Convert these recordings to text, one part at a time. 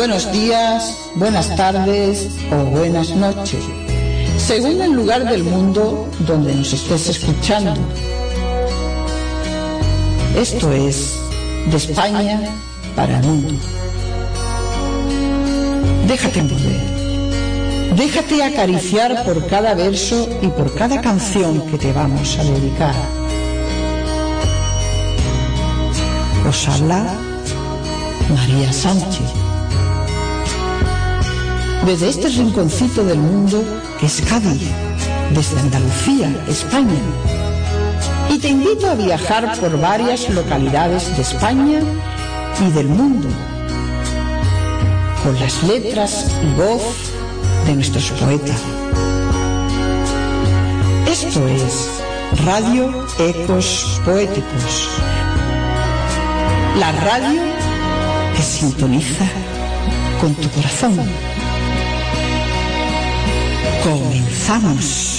Buenos días, buenas tardes o buenas noches, según el lugar del mundo donde nos estés escuchando. Esto es de España para el mundo. Déjate envolver. Déjate acariciar por cada verso y por cada canción que te vamos a dedicar. Os habla María Sánchez desde este rinconcito del mundo que es Cádiz, desde Andalucía, España. Y te invito a viajar por varias localidades de España y del mundo, con las letras y voz de nuestros poetas. Esto es Radio Ecos Poéticos, la radio que sintoniza con tu corazón. Comenzamos.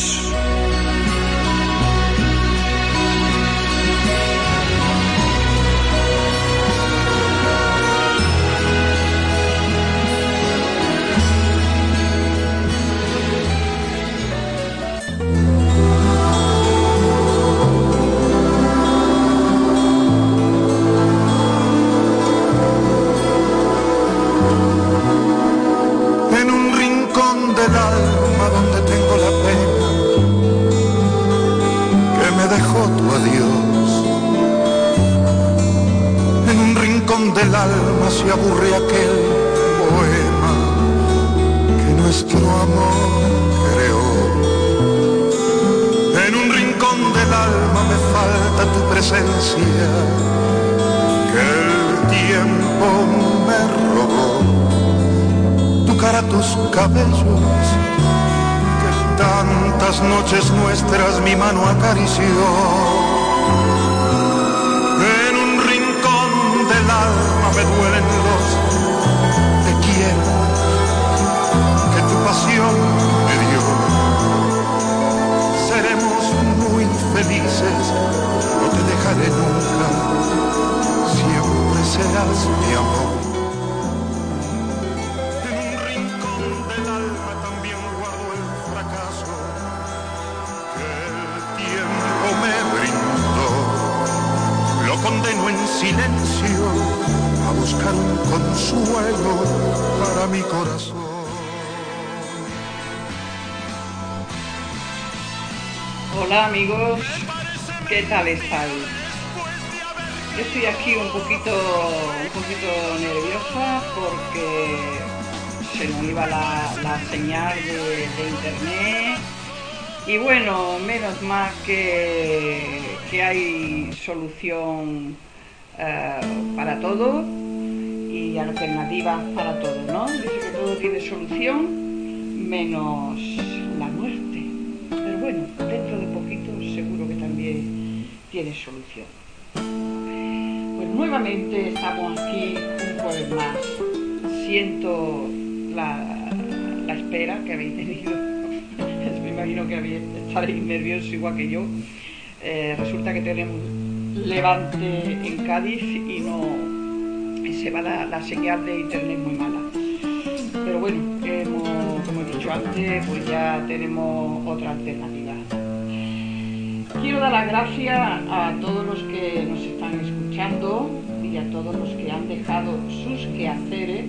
Tal estáis? Yo estoy aquí un poquito, un poquito nerviosa porque se nos iba la, señal de, internet y bueno, menos mal que, que hay solución eh, para todo y alternativas para todo, ¿no? Dice que todo tiene solución menos la muerte. Pero bueno, tiene solución. Pues nuevamente estamos aquí un jueves más. Siento la, espera que habéis tenido. Me imagino que estaréis nerviosos igual que yo. Eh, resulta que tenemos levante en Cádiz y no se va la, señal de internet muy mala. Pero bueno, como he dicho antes, pues ya tenemos otra alternativa. Quiero dar las gracias a todos los que nos están escuchando y a todos los que han dejado sus quehaceres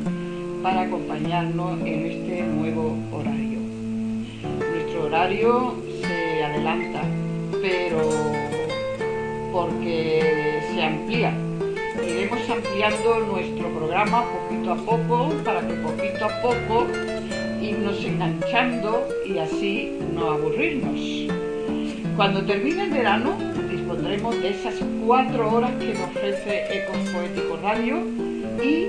para acompañarnos en este nuevo horario. Nuestro horario se adelanta, pero porque se amplía, iremos ampliando nuestro programa poquito a poco para que poquito a poco irnos enganchando y así no aburrirnos. Cuando termine el verano dispondremos de esas cuatro horas que nos ofrece Ecos Poético Radio y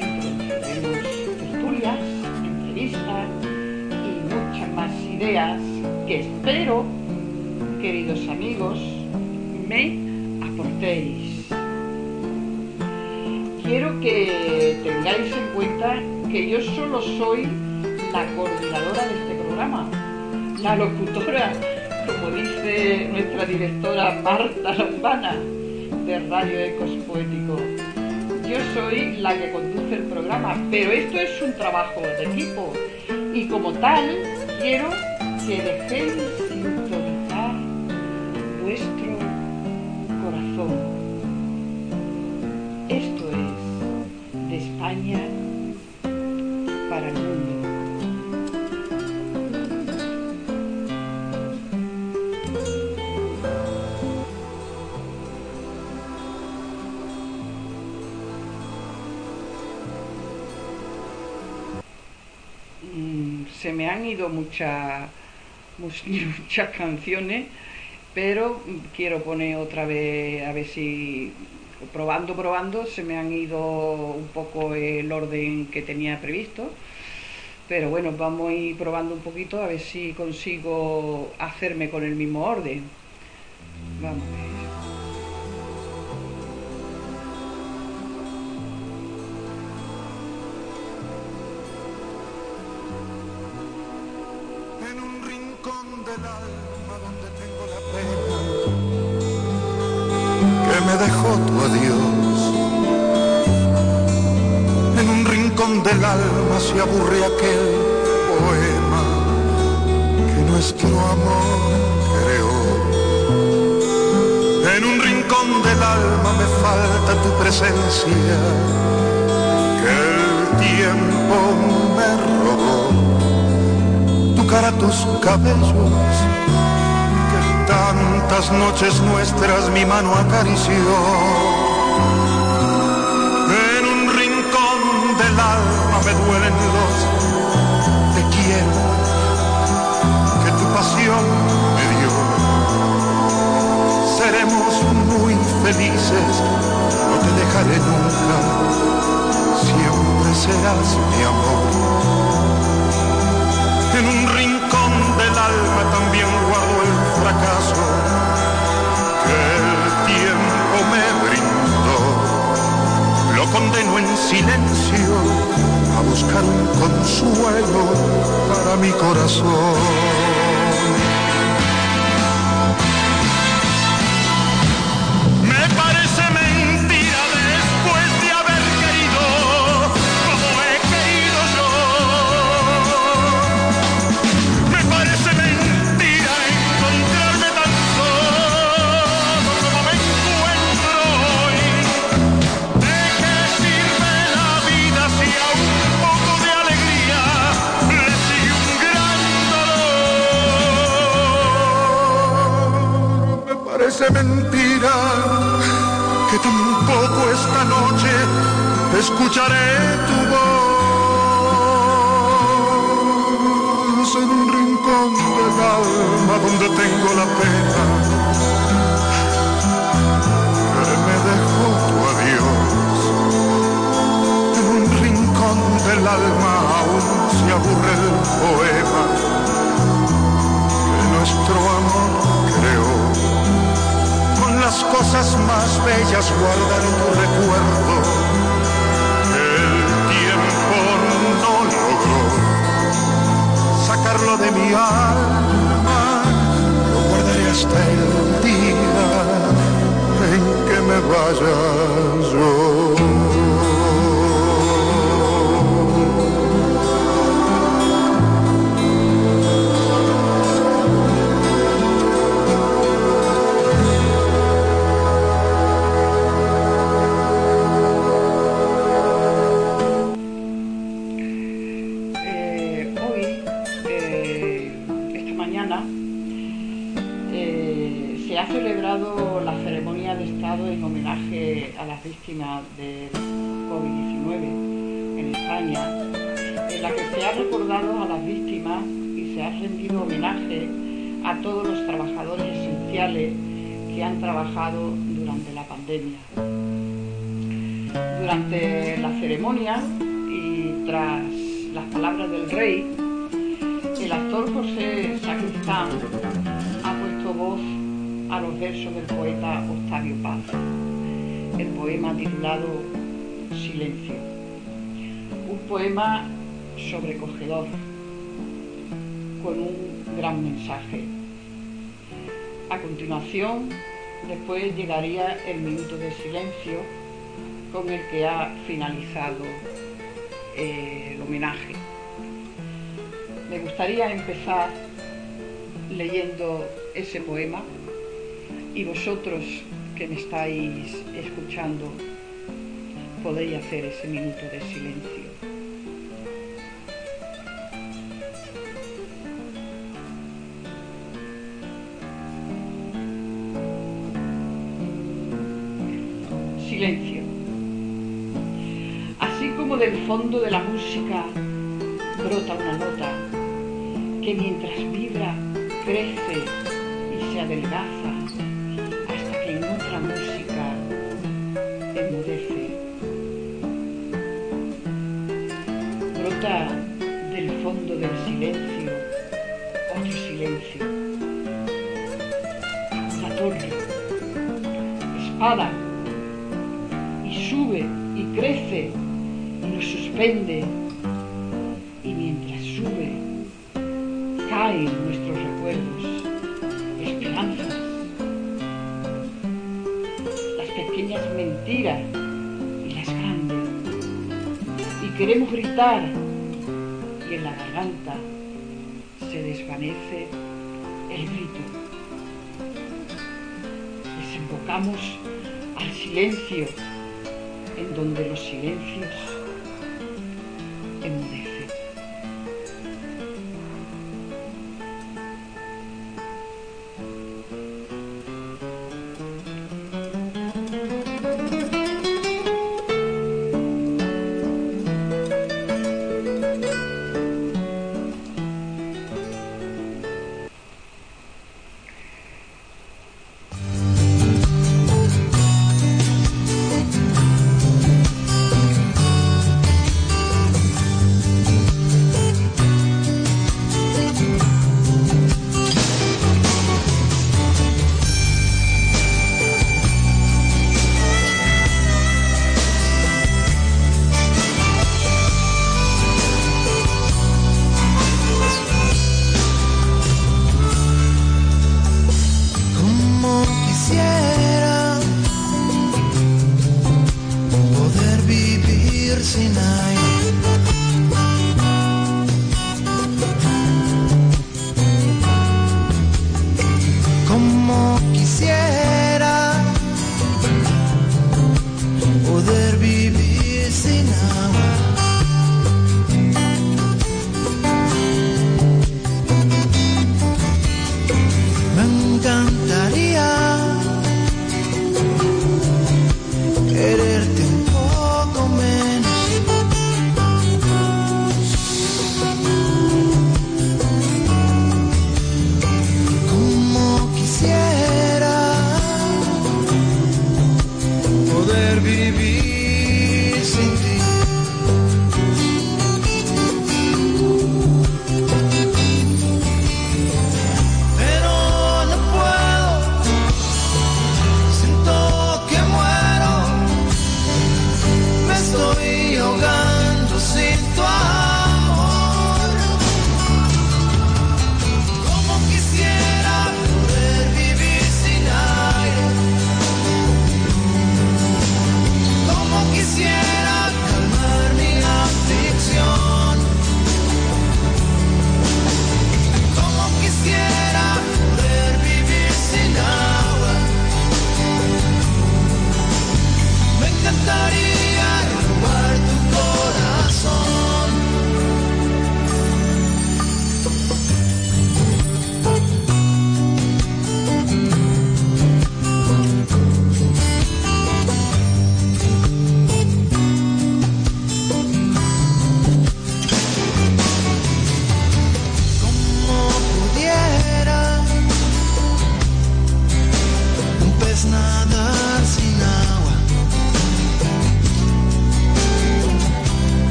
introduciremos tertulias, entrevistas y muchas más ideas que espero, queridos amigos, me aportéis. Quiero que tengáis en cuenta que yo solo soy la coordinadora de este programa, la locutora, como dice nuestra directora Marta Lombana de Radio Ecos Poético. Yo soy la que conduce el programa, pero esto es un trabajo de equipo y como tal quiero que dejéis muchas muchas canciones, pero quiero poner otra vez, a ver si probando, probando, se me han ido un poco el orden que tenía previsto. Pero bueno, vamos a ir probando un poquito a ver si consigo hacerme con el mismo orden. Vamos presencia que el tiempo me robó tu cara, tus cabellos, que tantas noches nuestras mi mano acarició. En un rincón del alma me duelen los te quiero que tu pasión me dio. Seremos muy felices, te dejaré nunca, siempre serás mi amor. En un rincón del alma también guardo el fracaso que el tiempo me brindó. Lo condeno en silencio a buscar un consuelo para mi corazón. Escucharé tu voz en un rincón del alma donde tengo la pena que me dejó tu adiós. En un rincón del alma aún se aburre el poema que nuestro amor creó con las cosas más bellas guardar tu recuerdo. Que durante la pandemia. Durante la ceremonia y tras las palabras del rey, el actor José Sacristán ha puesto voz a los versos del poeta Octavio Paz, el poema titulado Silencio. Un poema sobrecogedor, con un gran mensaje. A continuación, después llegaría el minuto de silencio con el que ha finalizado eh, el homenaje. Me gustaría empezar leyendo ese poema y vosotros que me estáis escuchando podéis hacer ese minuto de silencio. Silencio. En donde los silencios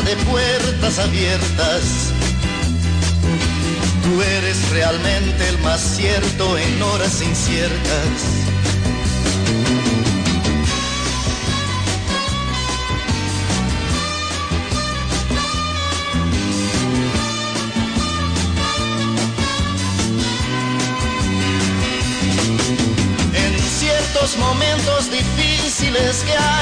de puertas abiertas. Tú eres realmente el más cierto en horas inciertas. momentos difíciles que hay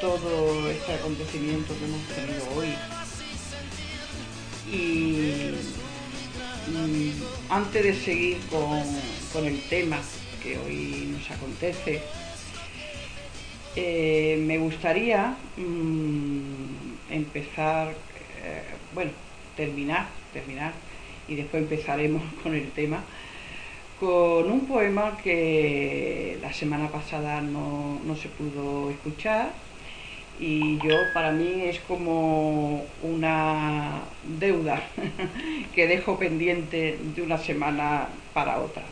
todo este acontecimiento que hemos tenido hoy. Y antes de seguir con, el tema que hoy nos acontece, eh, me gustaría mm, empezar, eh, bueno, terminar, terminar, y después empezaremos con el tema, con un poema que la semana pasada no, no se pudo escuchar y yo para mí es como una deuda que dejo pendiente de una semana para otra.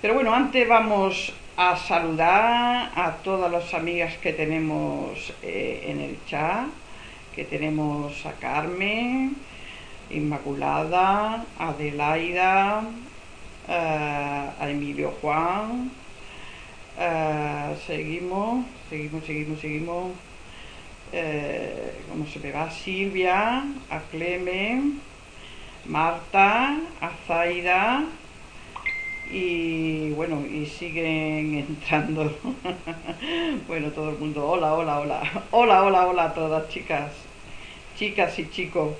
Pero bueno, antes vamos a saludar a todas las amigas que tenemos eh, en el chat, que tenemos a Carmen, Inmaculada, Adelaida, eh, a Emilio Juan, eh, seguimos, seguimos, seguimos, seguimos eh, ¿cómo se me va? Silvia, a Clemen, Marta, a Zaida y bueno, y siguen entrando. bueno, todo el mundo, hola, hola, hola, hola, hola, hola a todas chicas, chicas y chicos,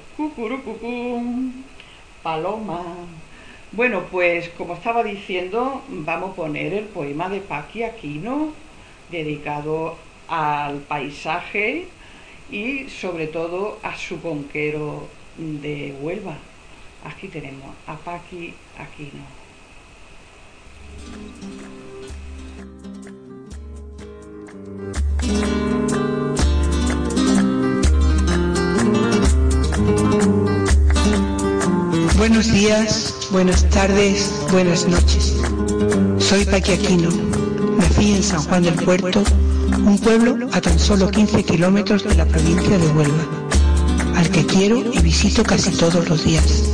paloma. Bueno, pues como estaba diciendo, vamos a poner el poema de Paqui Aquino, dedicado al paisaje y sobre todo a su conquero de Huelva. Aquí tenemos a Paqui Aquino. Buenos días, buenas tardes, buenas noches. Soy Paqui Aquino. Nací en San Juan del Puerto un pueblo a tan solo 15 kilómetros de la provincia de Huelva, al que quiero y visito casi todos los días.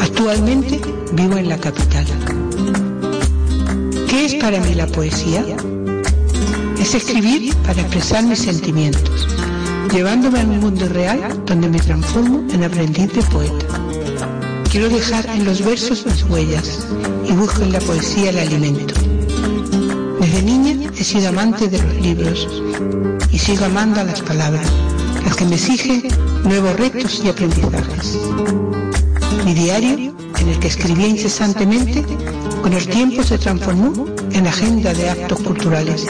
Actualmente vivo en la capital. ¿Qué es para mí la poesía? Es escribir para expresar mis sentimientos, llevándome a un mundo real donde me transformo en aprendiz de poeta. Quiero dejar en los versos mis huellas y busco en la poesía el alimento. Desde niña he sido amante de los libros y sigo amando a las palabras, las que me exigen nuevos retos y aprendizajes. Mi diario, en el que escribía incesantemente, con el tiempo se transformó en agenda de actos culturales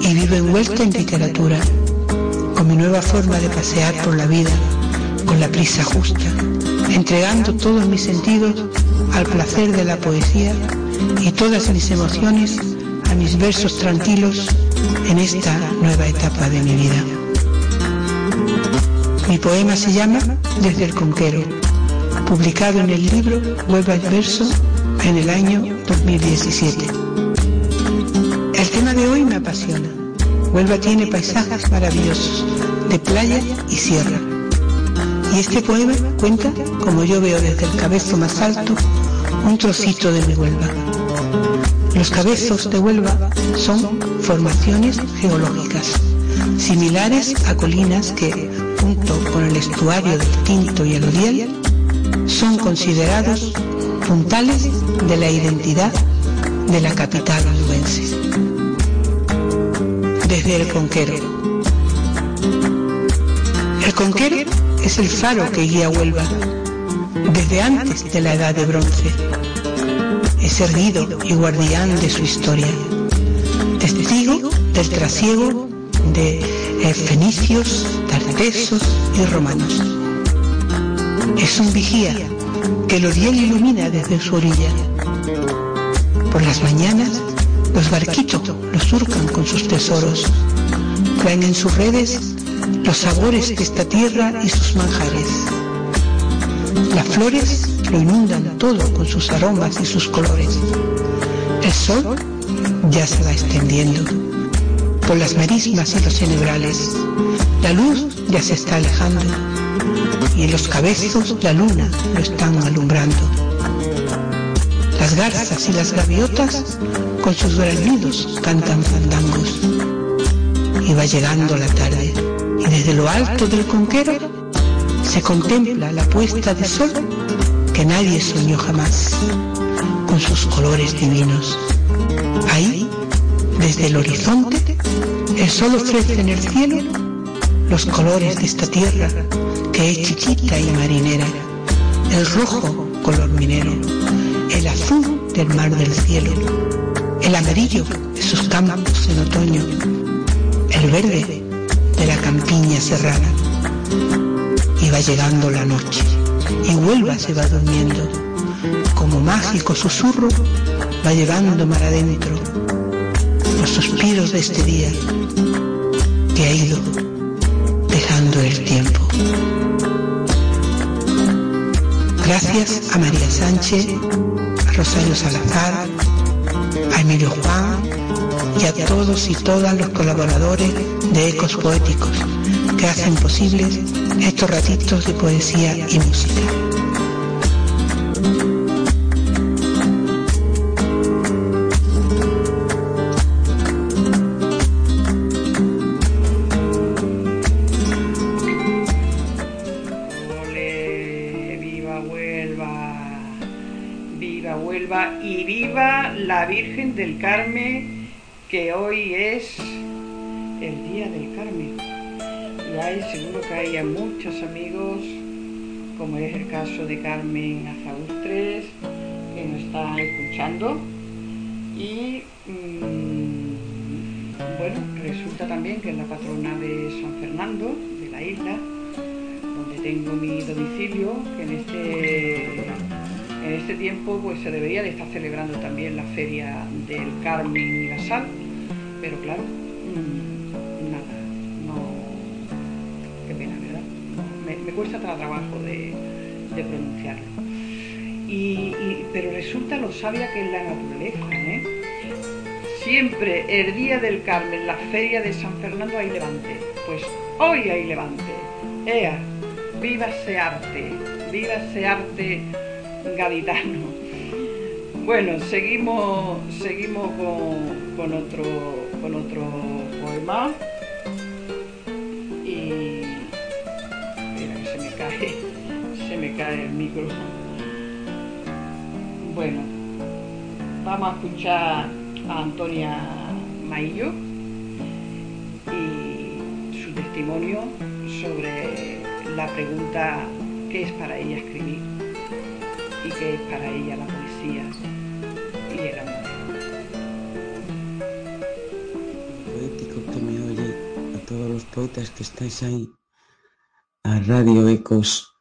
y vivo envuelta en literatura, con mi nueva forma de pasear por la vida, con la prisa justa, entregando todos mis sentidos al placer de la poesía y todas mis emociones a mis versos tranquilos en esta nueva etapa de mi vida. Mi poema se llama Desde el Conquero, publicado en el libro Huelva el Verso en el año 2017. El tema de hoy me apasiona. Huelva tiene paisajes maravillosos, de playa y sierra. Y este poema cuenta, como yo veo desde el cabezo más alto, un trocito de mi Huelva. Los cabezos de Huelva son formaciones geológicas, similares a colinas que, junto con el estuario del Tinto y el Odiel, son considerados puntales de la identidad de la capital onubense. Desde el Conquero. El Conquero es el faro que guía Huelva desde antes de la edad de bronce es erguido y guardián de su historia, testigo del trasiego de eh, fenicios, tartesos y romanos. Es un vigía que el oriel ilumina desde su orilla. Por las mañanas, los barquitos lo surcan con sus tesoros, traen en sus redes los sabores de esta tierra y sus manjares. Las flores lo inundan todo con sus aromas y sus colores. El sol ya se va extendiendo por las marismas y los cenebrales. La luz ya se está alejando y en los cabezos la luna lo están alumbrando. Las garzas y las gaviotas con sus graznidos cantan fandangos. Y va llegando la tarde y desde lo alto del conquero se contempla la puesta de sol que nadie soñó jamás, con sus colores divinos. Ahí, desde el horizonte, el sol ofrece en el cielo los colores de esta tierra que es chiquita y marinera, el rojo color minero, el azul del mar del cielo, el amarillo de sus campos en otoño, el verde de la campiña serrana. Y va llegando la noche y Huelva se va durmiendo. Como mágico susurro va llevando mar adentro los suspiros de este día que ha ido dejando el tiempo. Gracias a María Sánchez, a Rosario Salazar, a Emilio Juan y a todos y todas los colaboradores de Ecos Poéticos que hacen posibles estos ratitos de poesía y música. viva Huelva, viva Huelva y viva la Virgen del Carmen, que hoy es el Día del Carmen. Seguro que hay muchos amigos, como es el caso de Carmen Azaustres, que nos está escuchando. Y mm, bueno, resulta también que es la patrona de San Fernando, de la isla, donde tengo mi domicilio, que en este, en este tiempo pues se debería de estar celebrando también la feria del Carmen y la Sal, pero claro, cuesta trabajo de, pronunciarlo. Y, pero resulta lo sabia que es la naturaleza, ¿eh? Siempre el día del Carmen, la feria de San Fernando hay levante. Pues hoy hay levante. ¡Ea! ¡Viva ese arte! ¡Viva ese arte gaditano! Bueno, seguimos, seguimos con otro, con otro poema. Micro. Bueno, vamos a escuchar a Antonia Maillo y su testimonio sobre la pregunta ¿qué es para ella escribir? y qué es para ella la poesía y el amor. poético que me oye, a todos los poetas que estáis ahí, a Radio Ecos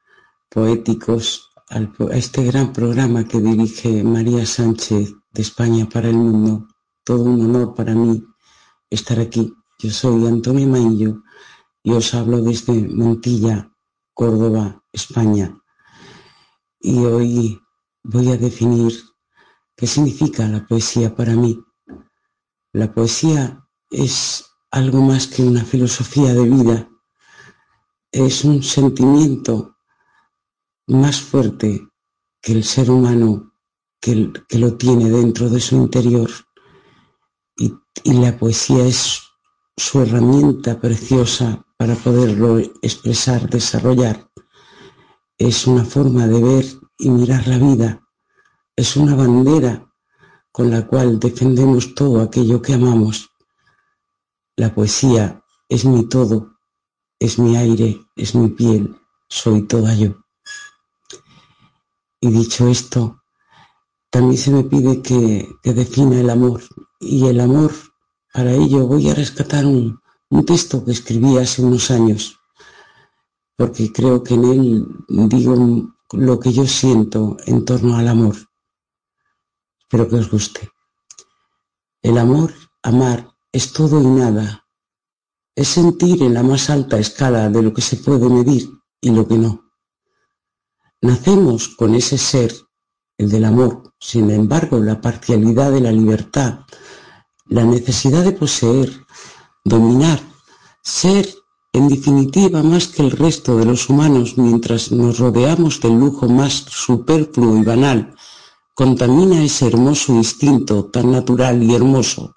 Poéticos, a este gran programa que dirige María Sánchez de España para el mundo. Todo un honor para mí estar aquí. Yo soy Antonio Maillo y os hablo desde Montilla, Córdoba, España. Y hoy voy a definir qué significa la poesía para mí. La poesía es algo más que una filosofía de vida, es un sentimiento más fuerte que el ser humano que, lo tiene dentro de su interior. Y, y la poesía es su herramienta preciosa para poderlo expresar, desarrollar. Es una forma de ver y mirar la vida. Es una bandera con la cual defendemos todo aquello que amamos. La poesía es mi todo, es mi aire, es mi piel, soy toda yo. Y dicho esto, también se me pide que, defina el amor. Y el amor, para ello voy a rescatar un, un texto que escribí hace unos años, porque creo que en él digo lo que yo siento en torno al amor. Espero que os guste. El amor, amar, es todo y nada. Es sentir en la más alta escala de lo que se puede medir y lo que no. Nacemos con ese ser, el del amor. Sin embargo, la parcialidad de la libertad, la necesidad de poseer, dominar, ser, en definitiva, más que el resto de los humanos mientras nos rodeamos del lujo más superfluo y banal, contamina ese hermoso instinto tan natural y hermoso.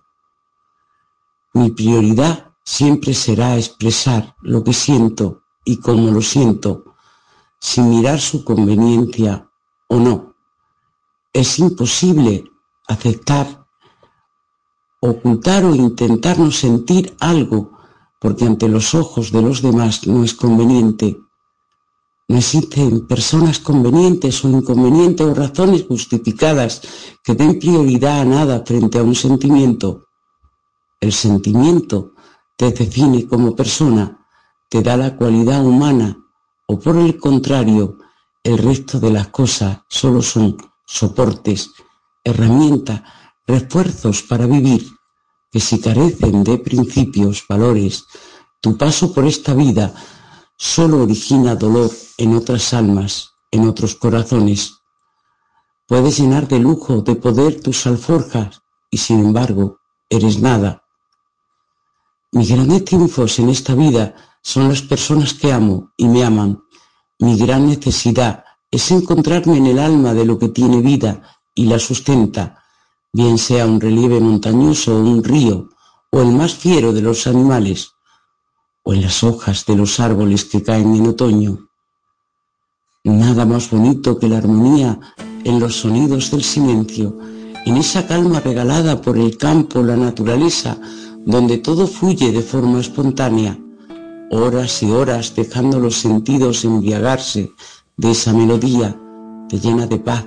Mi prioridad siempre será expresar lo que siento y cómo lo siento, sin mirar su conveniencia o no. Es imposible aceptar, ocultar o intentar no sentir algo porque ante los ojos de los demás no es conveniente. No existen personas convenientes o inconvenientes o razones justificadas que den prioridad a nada frente a un sentimiento. El sentimiento te define como persona, te da la cualidad humana o por el contrario, el resto de las cosas solo son soportes, herramientas, refuerzos para vivir, que si carecen de principios, valores, tu paso por esta vida solo origina dolor en otras almas, en otros corazones. Puedes llenar de lujo, de poder tus alforjas y sin embargo eres nada. Mis grandes triunfos en esta vida son las personas que amo y me aman. Mi gran necesidad es encontrarme en el alma de lo que tiene vida y la sustenta, bien sea un relieve montañoso o un río, o el más fiero de los animales, o en las hojas de los árboles que caen en otoño. Nada más bonito que la armonía en los sonidos del silencio, en esa calma regalada por el campo, la naturaleza, donde todo fluye de forma espontánea, horas y horas dejando los sentidos embriagarse de esa melodía, te llena de paz,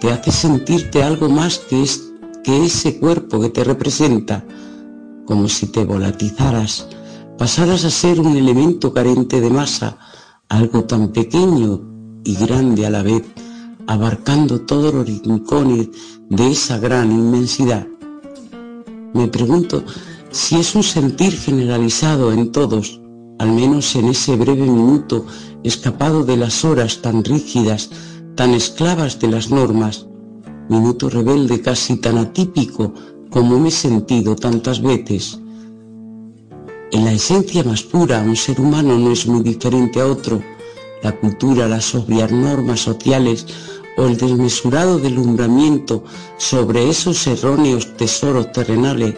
te hace sentirte algo más que, es, que ese cuerpo que te representa, como si te volatizaras, pasaras a ser un elemento carente de masa, algo tan pequeño y grande a la vez, abarcando todos los rincones de esa gran inmensidad. Me pregunto si es un sentir generalizado en todos, al menos en ese breve minuto escapado de las horas tan rígidas, tan esclavas de las normas, minuto rebelde casi tan atípico como me he sentido tantas veces. En la esencia más pura, un ser humano no es muy diferente a otro. La cultura, las sobrias normas sociales o el desmesurado delumbramiento sobre esos erróneos tesoros terrenales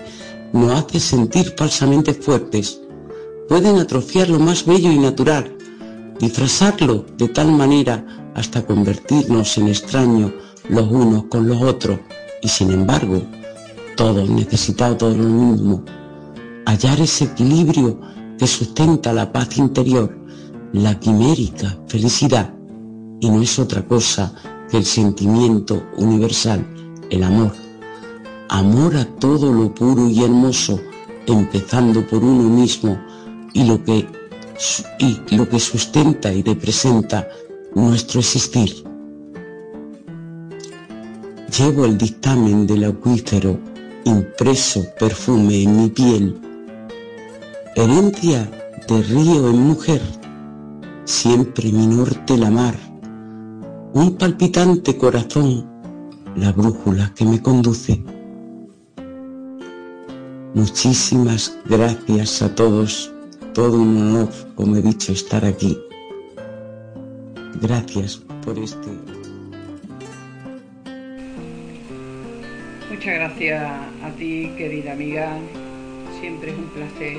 nos hace sentir falsamente fuertes. Pueden atrofiar lo más bello y natural, disfrazarlo de tal manera hasta convertirnos en extraños los unos con los otros y sin embargo todos necesitados lo mismo. Hallar ese equilibrio que sustenta la paz interior, la quimérica felicidad y no es otra cosa que el sentimiento universal, el amor. Amor a todo lo puro y hermoso, empezando por uno mismo y lo que y lo que sustenta y representa nuestro existir. Llevo el dictamen del acuífero impreso perfume en mi piel, herencia de río en mujer, siempre mi norte la mar, un palpitante corazón, la brújula que me conduce. Muchísimas gracias a todos todo un honor, como he dicho, estar aquí. Gracias por este. Muchas gracias a ti, querida amiga. Siempre es un placer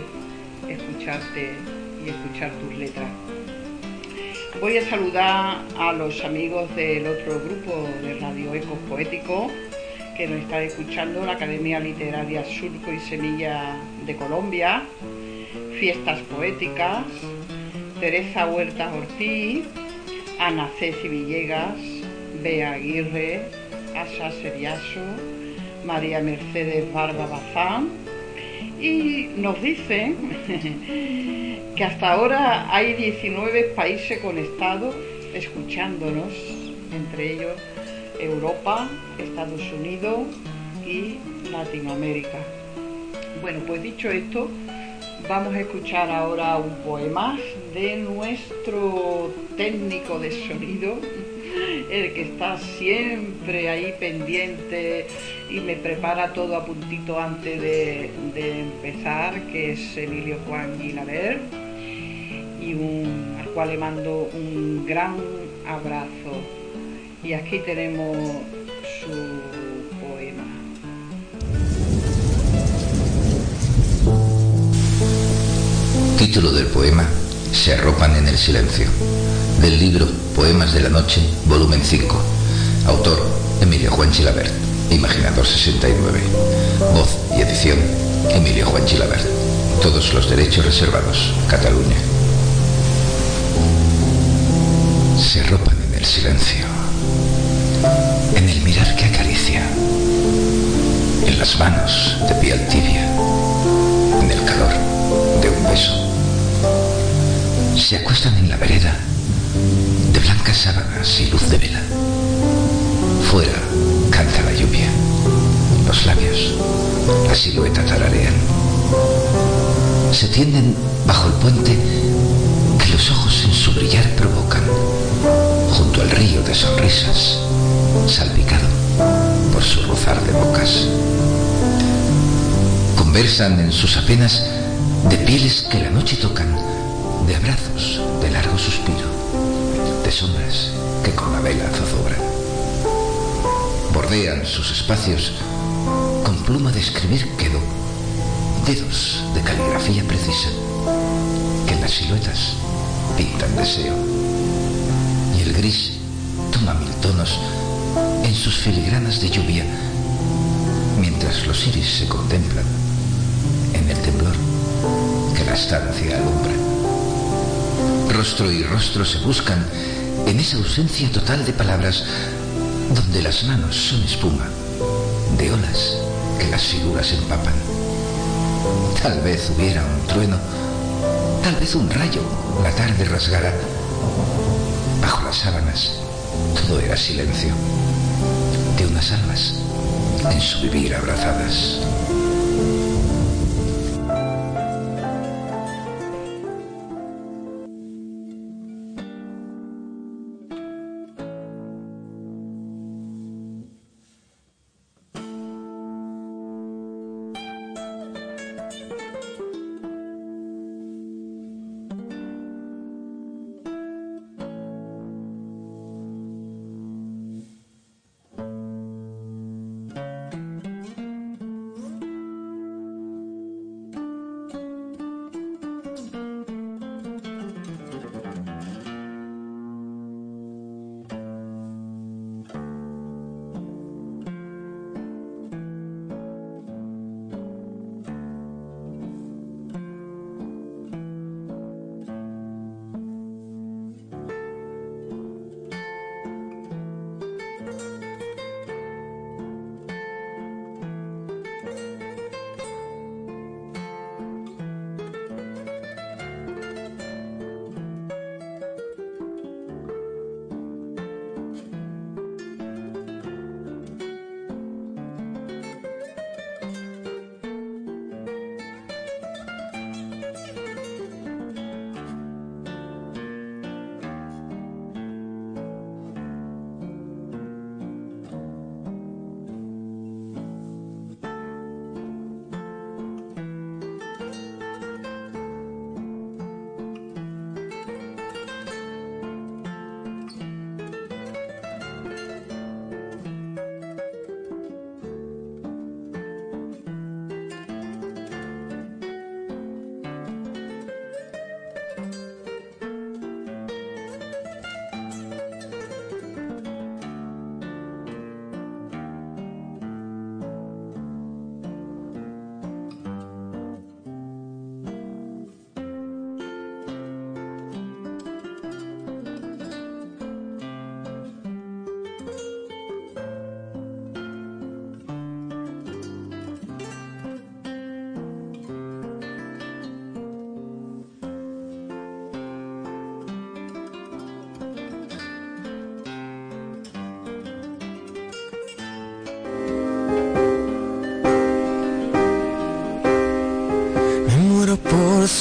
escucharte y escuchar tus letras. Voy a saludar a los amigos del otro grupo de Radio Ecos Poéticos que nos está escuchando, la Academia Literaria Surco y Semilla de Colombia, Fiestas Poéticas, Teresa Huerta Ortiz, Ana Ceci Villegas, Bea Aguirre, Asa Seriaso, María Mercedes Barba Bazán y nos dicen que hasta ahora hay 19 países conectados escuchándonos, entre ellos Europa, Estados Unidos y Latinoamérica. Bueno, pues dicho esto, Vamos a escuchar ahora un poema de nuestro técnico de sonido, el que está siempre ahí pendiente y me prepara todo a puntito antes de, empezar, que es Emilio Juan Guinaver, y al cual le mando un gran abrazo. Y aquí tenemos su Título del poema Se arropan en el silencio. Del libro Poemas de la Noche, volumen 5. Autor Emilio Juan Chilabert. Imaginador 69. Voz y edición Emilio Juan Chilabert. todos los derechos reservados, Cataluña. Se ropan en el silencio, en el mirar que acaricia, en las manos de piel tibia, en el calor de un beso. Se acuestan en la vereda de blancas sábanas y luz de vela. Fuera canta la lluvia, los labios, la silueta tararean. Se tienden bajo el puente que los ojos en su brillar provocan, junto al río de sonrisas, salpicado por su rozar de bocas. Conversan en sus apenas de pieles que la noche tocan, de abrazos, de largo suspiro, de sombras que con la vela zozobran. Bordean sus espacios con pluma de escribir quedó, dedos de caligrafía precisa, que en las siluetas pintan deseo. Y el gris toma mil tonos en sus filigranas de lluvia, mientras los iris se contemplan en el temblor que la estancia alumbra. Rostro y rostro se buscan en esa ausencia total de palabras donde las manos son espuma de olas que las figuras empapan. Tal vez hubiera un trueno, tal vez un rayo la tarde rasgara. Bajo las sábanas todo era silencio de unas almas en su vivir abrazadas.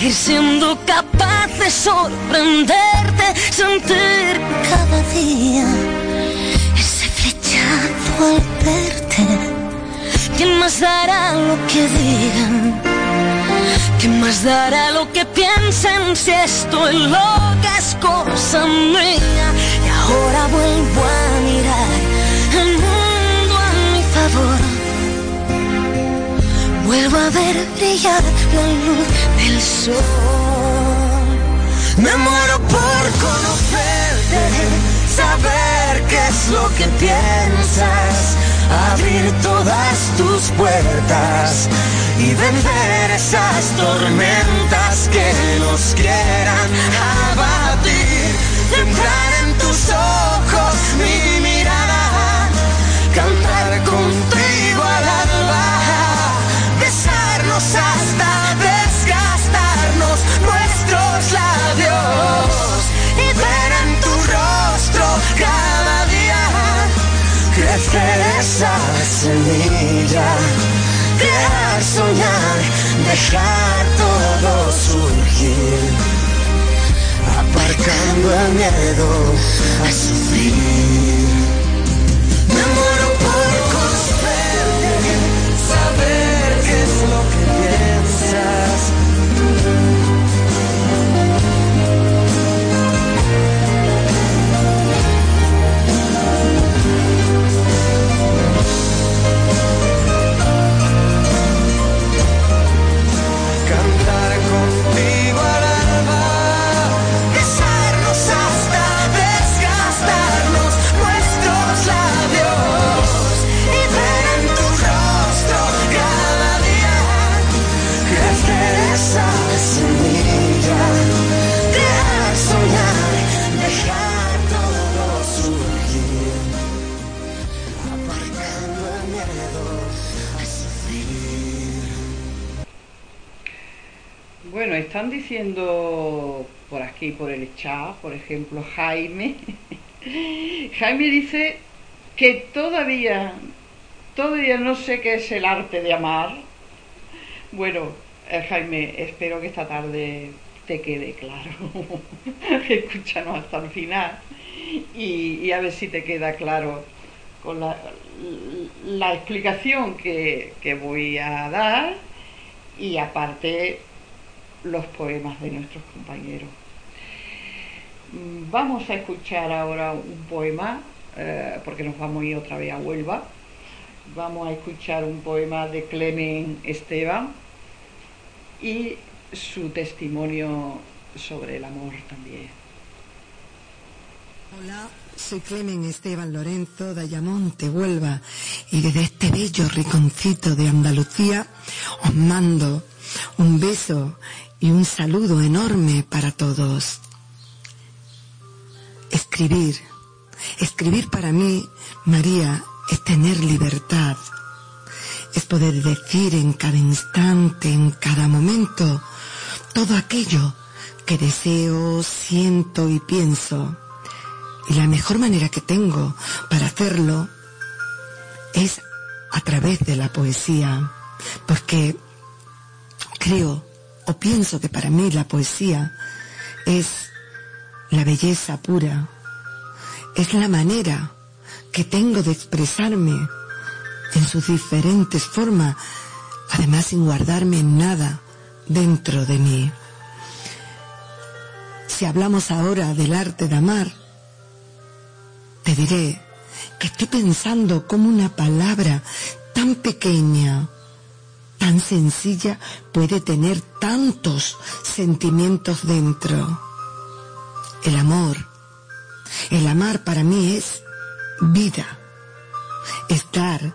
seguir siendo capaz de sorprenderte, sentir cada día ese flechazo al verte. ¿Quién más dará lo que digan? ¿Quién más dará lo que piensen si estoy loca es cosa mía? Y ahora vuelvo a mirar el mundo a mi favor vuelvo a ver brillar la luz del sol. Me muero por conocerte, saber qué es lo que piensas, abrir todas tus puertas y vencer esas tormentas que nos quieran abatir, centrar en tus ojos mi mirada, cantar contigo al alba hasta desgastarnos nuestros labios y ver en tu rostro cada día crecer esa semilla, crear, soñar, dejar todo surgir, aparcando el miedo a sufrir. Me muero por conocerte, saber qué es lo que están diciendo por aquí, por el chat, por ejemplo, Jaime. Jaime dice que todavía, todavía no sé qué es el arte de amar. Bueno, eh, Jaime, espero que esta tarde te quede claro. Escúchanos hasta el final y, a ver si te queda claro con la, la explicación que, que voy a dar y aparte los poemas de nuestros compañeros. Mm, vamos a escuchar ahora un poema, eh, porque nos vamos a ir otra vez a Huelva. Vamos a escuchar un poema de Clemen Esteban y su testimonio sobre el amor también. Soy Clemen Esteban Lorenzo de Ayamonte, Huelva, y desde este bello riconcito de Andalucía os mando un beso y un saludo enorme para todos. Escribir. Escribir para mí, María, es tener libertad. Es poder decir en cada instante, en cada momento, todo aquello que deseo, siento y pienso. Y la mejor manera que tengo para hacerlo es a través de la poesía, porque creo o pienso que para mí la poesía es la belleza pura, es la manera que tengo de expresarme en sus diferentes formas, además sin guardarme nada dentro de mí. Si hablamos ahora del arte de amar, te diré que estoy pensando como una palabra tan pequeña, tan sencilla, puede tener tantos sentimientos dentro. El amor, el amar para mí es vida, es dar,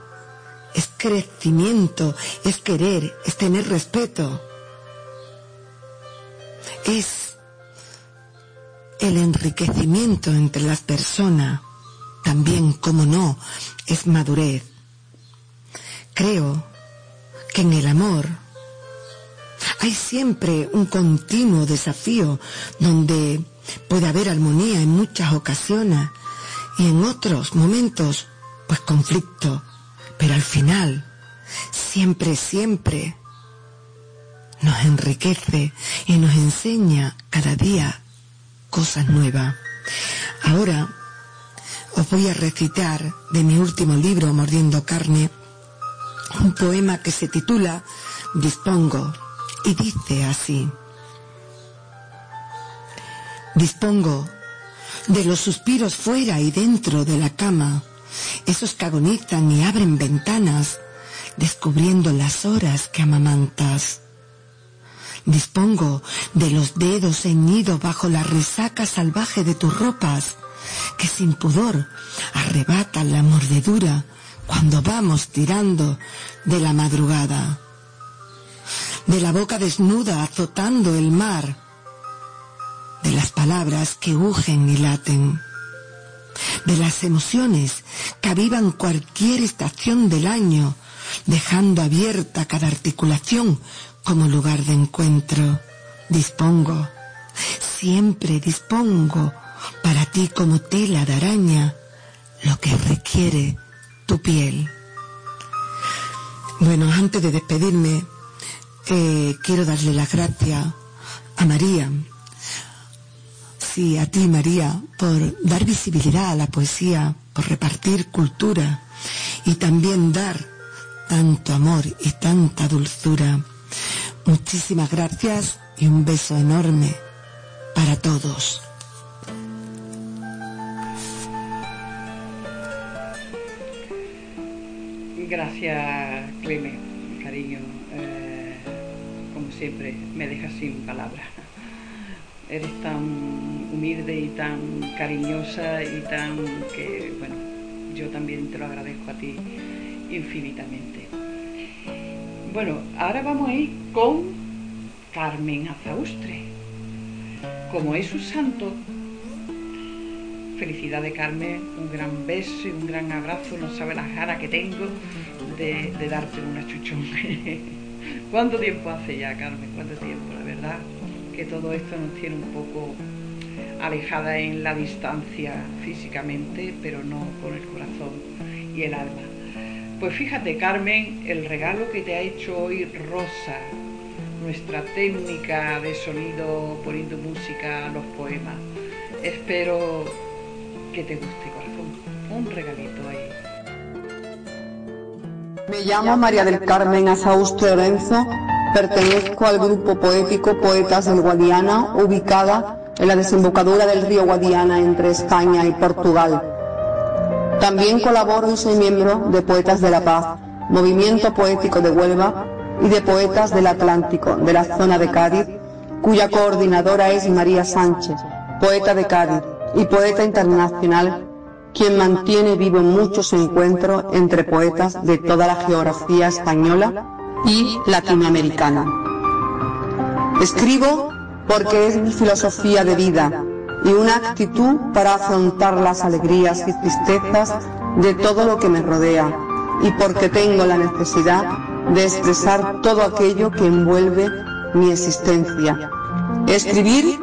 es crecimiento, es querer, es tener respeto, es el enriquecimiento entre las personas también, como no, es madurez. Creo que en el amor hay siempre un continuo desafío donde puede haber armonía en muchas ocasiones y en otros momentos pues conflicto, pero al final siempre, siempre nos enriquece y nos enseña cada día cosas nuevas. Ahora os voy a recitar de mi último libro, Mordiendo Carne, un poema que se titula Dispongo y dice así. Dispongo de los suspiros fuera y dentro de la cama, esos que agonizan y abren ventanas, descubriendo las horas que amamantas. Dispongo de los dedos ceñidos bajo la resaca salvaje de tus ropas, que sin pudor arrebatan la mordedura cuando vamos tirando de la madrugada. De la boca desnuda azotando el mar, de las palabras que ugen y laten, de las emociones que avivan cualquier estación del año, dejando abierta cada articulación como lugar de encuentro. Dispongo, siempre dispongo para ti como tela de araña lo que requiere tu piel. Bueno, antes de despedirme, eh, quiero darle las gracias a María, sí, a ti María, por dar visibilidad a la poesía, por repartir cultura y también dar tanto amor y tanta dulzura. Muchísimas gracias y un beso enorme para todos. Gracias, Clemen, cariño. Eh, como siempre, me dejas sin palabras. Eres tan humilde y tan cariñosa y tan que, bueno, yo también te lo agradezco a ti infinitamente. Bueno, ahora vamos a ir con Carmen Azaustre. Como es su santo, felicidades Carmen, un gran beso y un gran abrazo, no sabe las ganas que tengo de, darte una chuchón. ¿Cuánto tiempo hace ya, Carmen? ¿Cuánto tiempo? La verdad que todo esto nos tiene un poco alejada en la distancia físicamente, pero no con el corazón y el alma. Pues fíjate, Carmen, el regalo que te ha hecho hoy Rosa, nuestra técnica de sonido poniendo música a los poemas. Espero que te guste. Un regalito ahí. Me llamo María del Carmen Asaustro Lorenzo, pertenezco al grupo poético Poetas del Guadiana, ubicada en la desembocadura del río Guadiana entre España y Portugal. También colaboro y soy miembro de Poetas de la Paz, movimiento poético de Huelva y de Poetas del Atlántico, de la zona de Cádiz, cuya coordinadora es María Sánchez, poeta de Cádiz, y poeta internacional, quien mantiene vivo muchos encuentros entre poetas de toda la geografía española y latinoamericana. Escribo porque es mi filosofía de vida y una actitud para afrontar las alegrías y tristezas de todo lo que me rodea y porque tengo la necesidad de expresar todo aquello que envuelve mi existencia. Escribir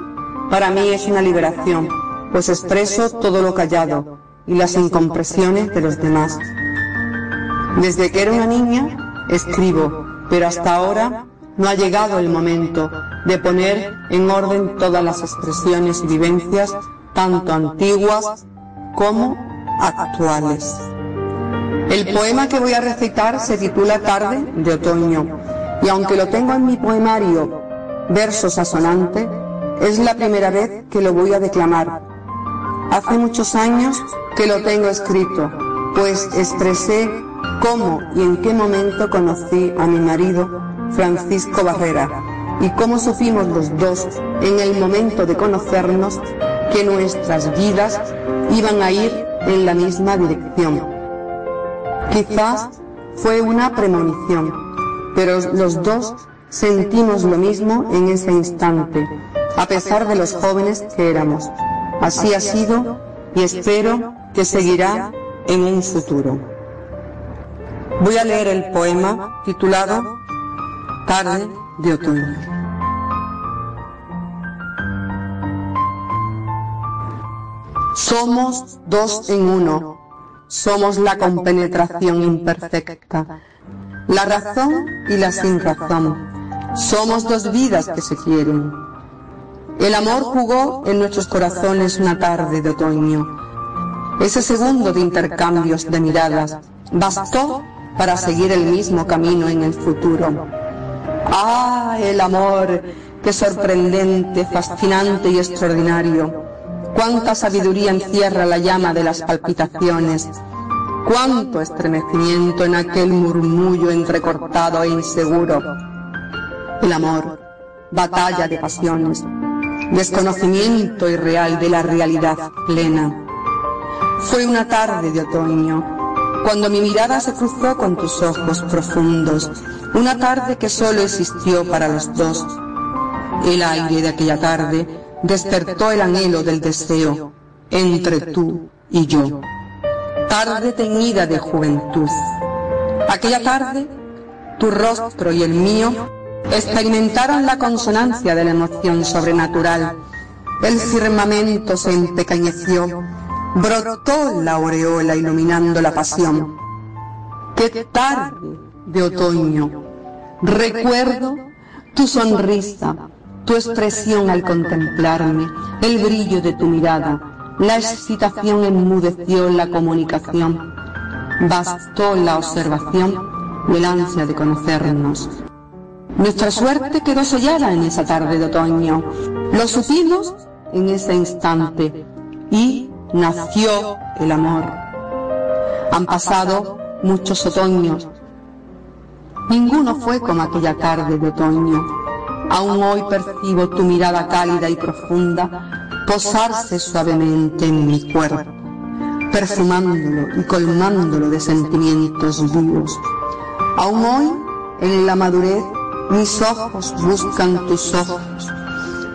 para mí es una liberación, pues expreso todo lo callado y las incompresiones de los demás. Desde que era una niña, escribo, pero hasta ahora no ha llegado el momento de poner en orden todas las expresiones y vivencias, tanto antiguas como actuales. El poema que voy a recitar se titula Tarde de Otoño y aunque lo tengo en mi poemario versos asonante, es la primera vez que lo voy a declamar. Hace muchos años que lo tengo escrito, pues expresé cómo y en qué momento conocí a mi marido, Francisco Barrera, y cómo supimos los dos en el momento de conocernos que nuestras vidas iban a ir en la misma dirección. Quizás fue una premonición, pero los dos sentimos lo mismo en ese instante, a pesar de los jóvenes que éramos. Así ha sido y espero que seguirá en un futuro. Voy a leer el poema titulado Tarde de Otoño. Somos dos en uno, somos la compenetración imperfecta, la razón y la sin razón. Somos dos vidas que se quieren. El amor jugó en nuestros corazones una tarde de otoño. Ese segundo de intercambios de miradas bastó para seguir el mismo camino en el futuro. ¡Ah, el amor! ¡Qué sorprendente, fascinante y extraordinario! cuánta sabiduría encierra la llama de las palpitaciones, cuánto estremecimiento en aquel murmullo entrecortado e inseguro. El amor, batalla de pasiones, desconocimiento irreal de la realidad plena. Fue una tarde de otoño, cuando mi mirada se cruzó con tus ojos profundos, una tarde que solo existió para los dos. El aire de aquella tarde despertó el anhelo del deseo entre tú y yo. Tarde teñida de juventud. Aquella tarde, tu rostro y el mío experimentaron la consonancia de la emoción sobrenatural. El firmamento se empequeñeció, brotó la aureola iluminando la pasión. Qué tarde de otoño. Recuerdo tu sonrisa, tu expresión al contemplarme, el brillo de tu mirada, la excitación enmudeció la comunicación, bastó la observación y el ansia de conocernos. Nuestra suerte quedó sellada en esa tarde de otoño, lo supimos en ese instante y nació el amor. Han pasado muchos otoños, ninguno fue como aquella tarde de otoño Aún hoy percibo tu mirada cálida y profunda posarse suavemente en mi cuerpo, perfumándolo y colmándolo de sentimientos vivos. Aún hoy, en la madurez, mis ojos buscan tus ojos,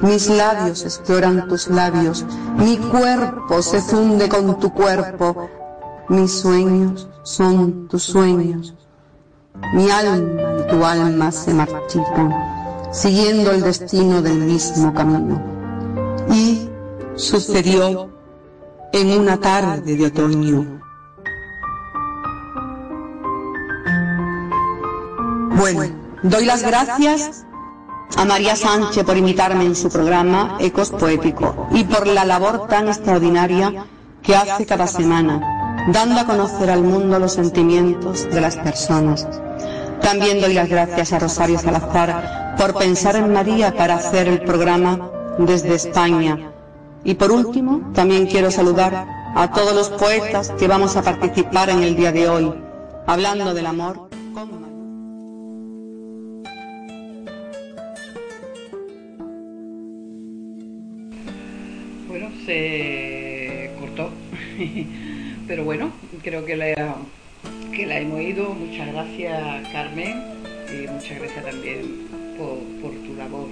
mis labios exploran tus labios, mi cuerpo se funde con tu cuerpo, mis sueños son tus sueños, mi alma y tu alma se marchitan siguiendo el destino del mismo camino. Y sucedió en una tarde de otoño. Bueno, doy las gracias a María Sánchez por invitarme en su programa Ecos Poético y por la labor tan extraordinaria que hace cada semana, dando a conocer al mundo los sentimientos de las personas. También doy las gracias a Rosario Salazar por pensar en María para hacer el programa desde España. Y por último, también quiero saludar a todos los poetas que vamos a participar en el día de hoy, hablando del amor. Bueno, se cortó. Pero bueno, creo que la, que la hemos ido. Muchas gracias, Carmen, y muchas gracias también por, tu labor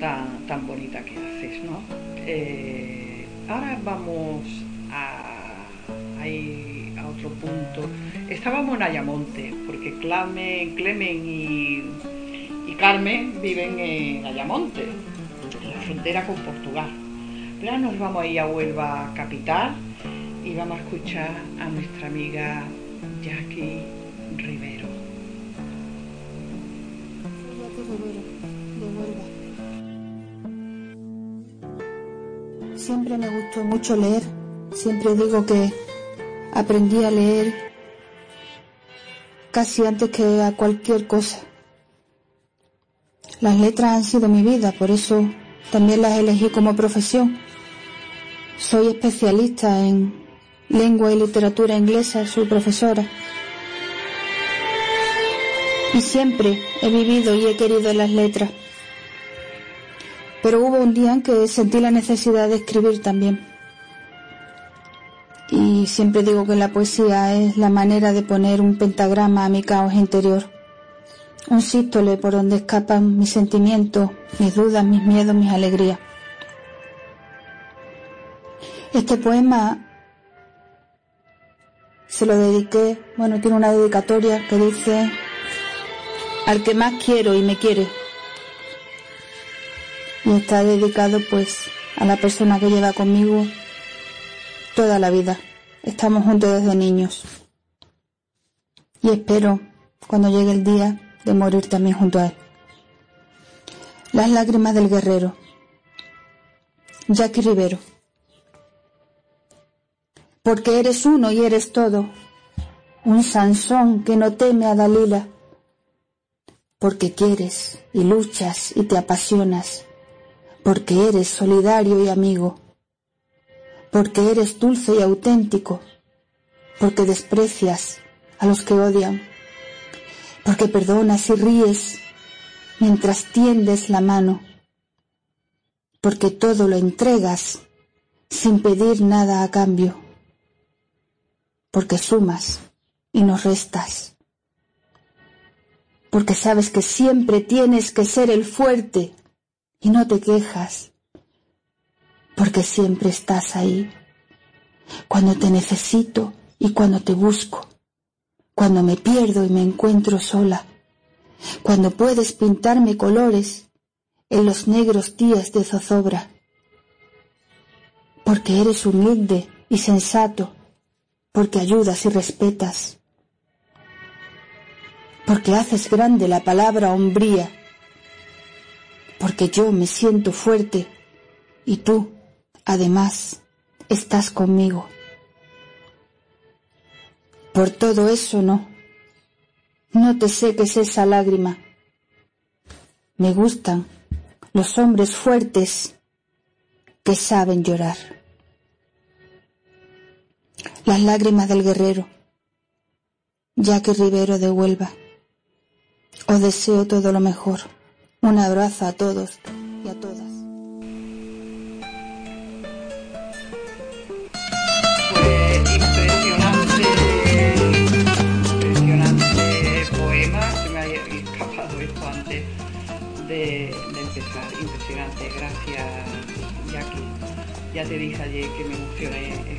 tan, tan bonita que haces, ¿no? Eh, ahora vamos a, ir a otro punto. Estábamos en Ayamonte, porque Clemen, Clemen y, y Carmen viven en Ayamonte, en la frontera con Portugal. Ahora nos vamos a ir a Huelva Capital y vamos a escuchar a nuestra amiga Jackie Rivero. Siempre me gustó mucho leer. Siempre digo que aprendí a leer casi antes que a cualquier cosa. Las letras han sido mi vida, por eso también las elegí como profesión. Soy especialista en lengua y literatura inglesa, soy profesora. Y siempre he vivido y he querido las letras. Pero hubo un día en que sentí la necesidad de escribir también. Y siempre digo que la poesía es la manera de poner un pentagrama a mi caos interior. Un sístole por donde escapan mis sentimientos, mis dudas, mis miedos, mis alegrías. Este poema se lo dediqué, bueno, tiene una dedicatoria que dice, al que más quiero y me quiere. Y está dedicado pues a la persona que lleva conmigo toda la vida. Estamos juntos desde niños. Y espero cuando llegue el día de morir también junto a él. Las lágrimas del guerrero. Jackie Rivero porque eres uno y eres todo, un Sansón que no teme a Dalila, porque quieres y luchas y te apasionas, porque eres solidario y amigo, porque eres dulce y auténtico, porque desprecias a los que odian, porque perdonas y ríes mientras tiendes la mano, porque todo lo entregas sin pedir nada a cambio porque sumas y no restas, porque sabes que siempre tienes que ser el fuerte y no te quejas, porque siempre estás ahí, cuando te necesito y cuando te busco, cuando me pierdo y me encuentro sola, cuando puedes pintarme colores en los negros días de zozobra, porque eres humilde y sensato, porque ayudas y respetas, porque haces grande la palabra hombría, porque yo me siento fuerte y tú, además, estás conmigo. Por todo eso no, no te seques esa lágrima. Me gustan los hombres fuertes que saben llorar. Las lágrimas del guerrero. Jackie Rivero de Huelva. Os deseo todo lo mejor. Un abrazo a todos y a todas. Pues impresionante, impresionante poema. Se me ha escapado esto antes de, empezar. Impresionante. Gracias, Jackie. Ya te dije ayer que me emocioné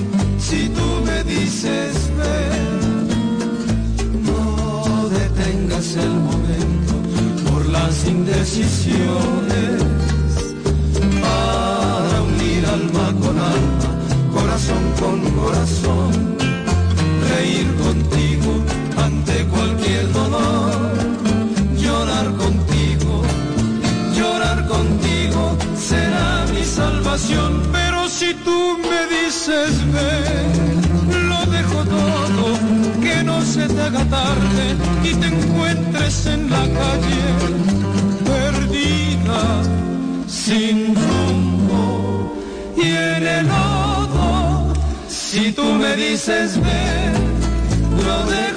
si tú me dices ven, no detengas el momento por las indecisiones me dices ven, lo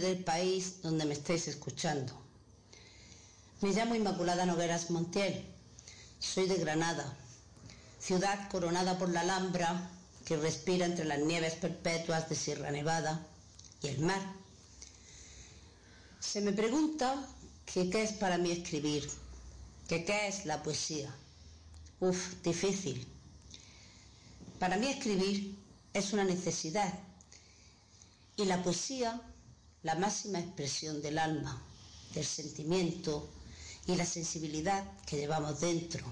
desde el país donde me estéis escuchando. Me llamo Inmaculada Nogueras Montiel, soy de Granada, ciudad coronada por la Alhambra que respira entre las nieves perpetuas de Sierra Nevada y el mar. Se me pregunta que qué es para mí escribir, que qué es la poesía. Uf, difícil. Para mí escribir es una necesidad y la poesía la máxima expresión del alma, del sentimiento y la sensibilidad que llevamos dentro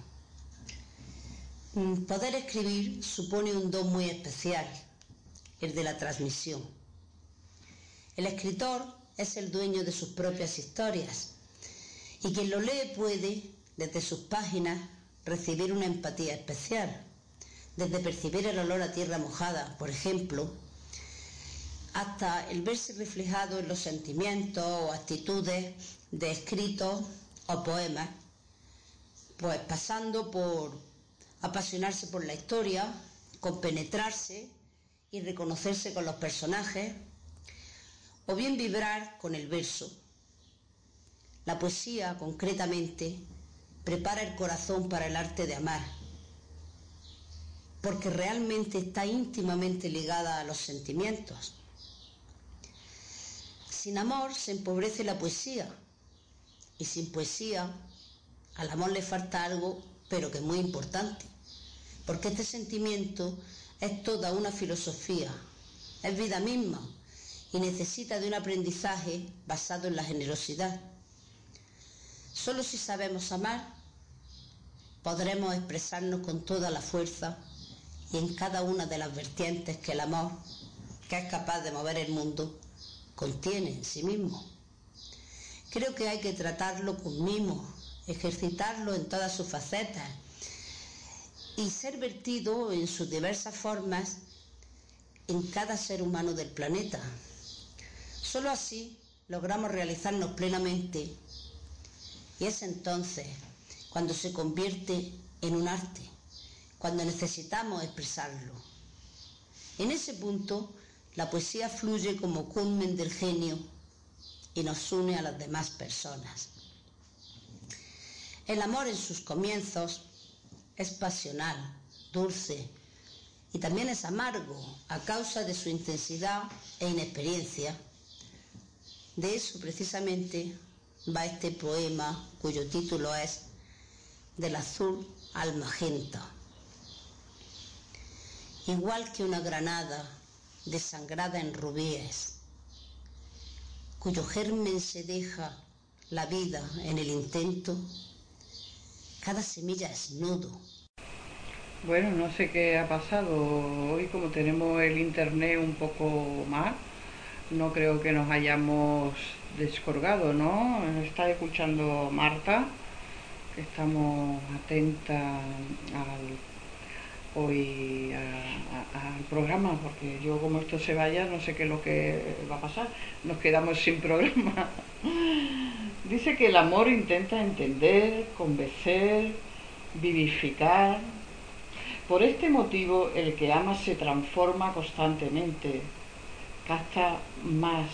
Mm, poder escribir supone un don muy especial, el de la transmisión. El escritor es el dueño de sus propias historias y quien lo lee puede, desde sus páginas, recibir una empatía especial, desde percibir el olor a tierra mojada, por ejemplo, hasta el verse reflejado en los sentimientos o actitudes de escritos o poemas, pues pasando por apasionarse por la historia, compenetrarse y reconocerse con los personajes, o bien vibrar con el verso. La poesía, concretamente, prepara el corazón para el arte de amar, porque realmente está íntimamente ligada a los sentimientos. Sin amor se empobrece la poesía, y sin poesía al amor le falta algo pero que es muy importante, porque este sentimiento es toda una filosofía, es vida misma y necesita de un aprendizaje basado en la generosidad. Solo si sabemos amar podremos expresarnos con toda la fuerza y en cada una de las vertientes que el amor, que es capaz de mover el mundo, contiene en sí mismo. Creo que hay que tratarlo con mimo, ejercitarlo en todas sus facetas y ser vertido en sus diversas formas en cada ser humano del planeta. Solo así logramos realizarnos plenamente y es entonces cuando se convierte en un arte, cuando necesitamos expresarlo. En ese punto, la poesía fluye como culmen del genio y nos une a las demás personas. El amor en sus comienzos es pasional, dulce y también es amargo a causa de su intensidad e inexperiencia. De eso precisamente va este poema cuyo título es Del azul al magenta. Igual que una granada desangrada en rubíes, cuyo germen se deja la vida en el intento cada semilla es nudo. Bueno, no sé qué ha pasado hoy, como tenemos el internet un poco mal, no creo que nos hayamos descolgado, ¿no? Está escuchando Marta, que estamos atentas al hoy al programa, porque yo como esto se vaya no sé qué es lo que va a pasar, nos quedamos sin programa. Dice que el amor intenta entender, convencer, vivificar. Por este motivo el que ama se transforma constantemente, capta más,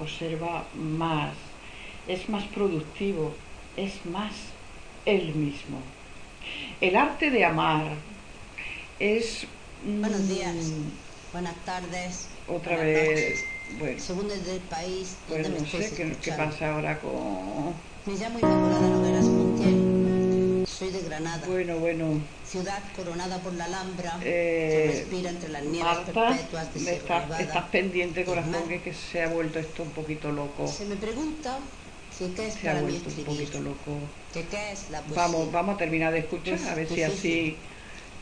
observa más, es más productivo, es más él mismo. El arte de amar es... Buenos días, buenas tardes. Otra vez, bueno. Según desde el país bueno, no sé qué, pasa ahora con... Me llamo Inmaculada Nogueras Montiel, soy de Granada. Bueno, bueno. Ciudad coronada por la Alhambra, eh, se respira entre las nieves Marta, perpetuas de estás, estás pendiente, corazón, que, que se ha vuelto esto un poquito loco. Se me pregunta que qué es se para ha mí vuelto un escribir, poquito loco. que qué es la poesía. Vamos, vamos a terminar de escuchar, a ver si así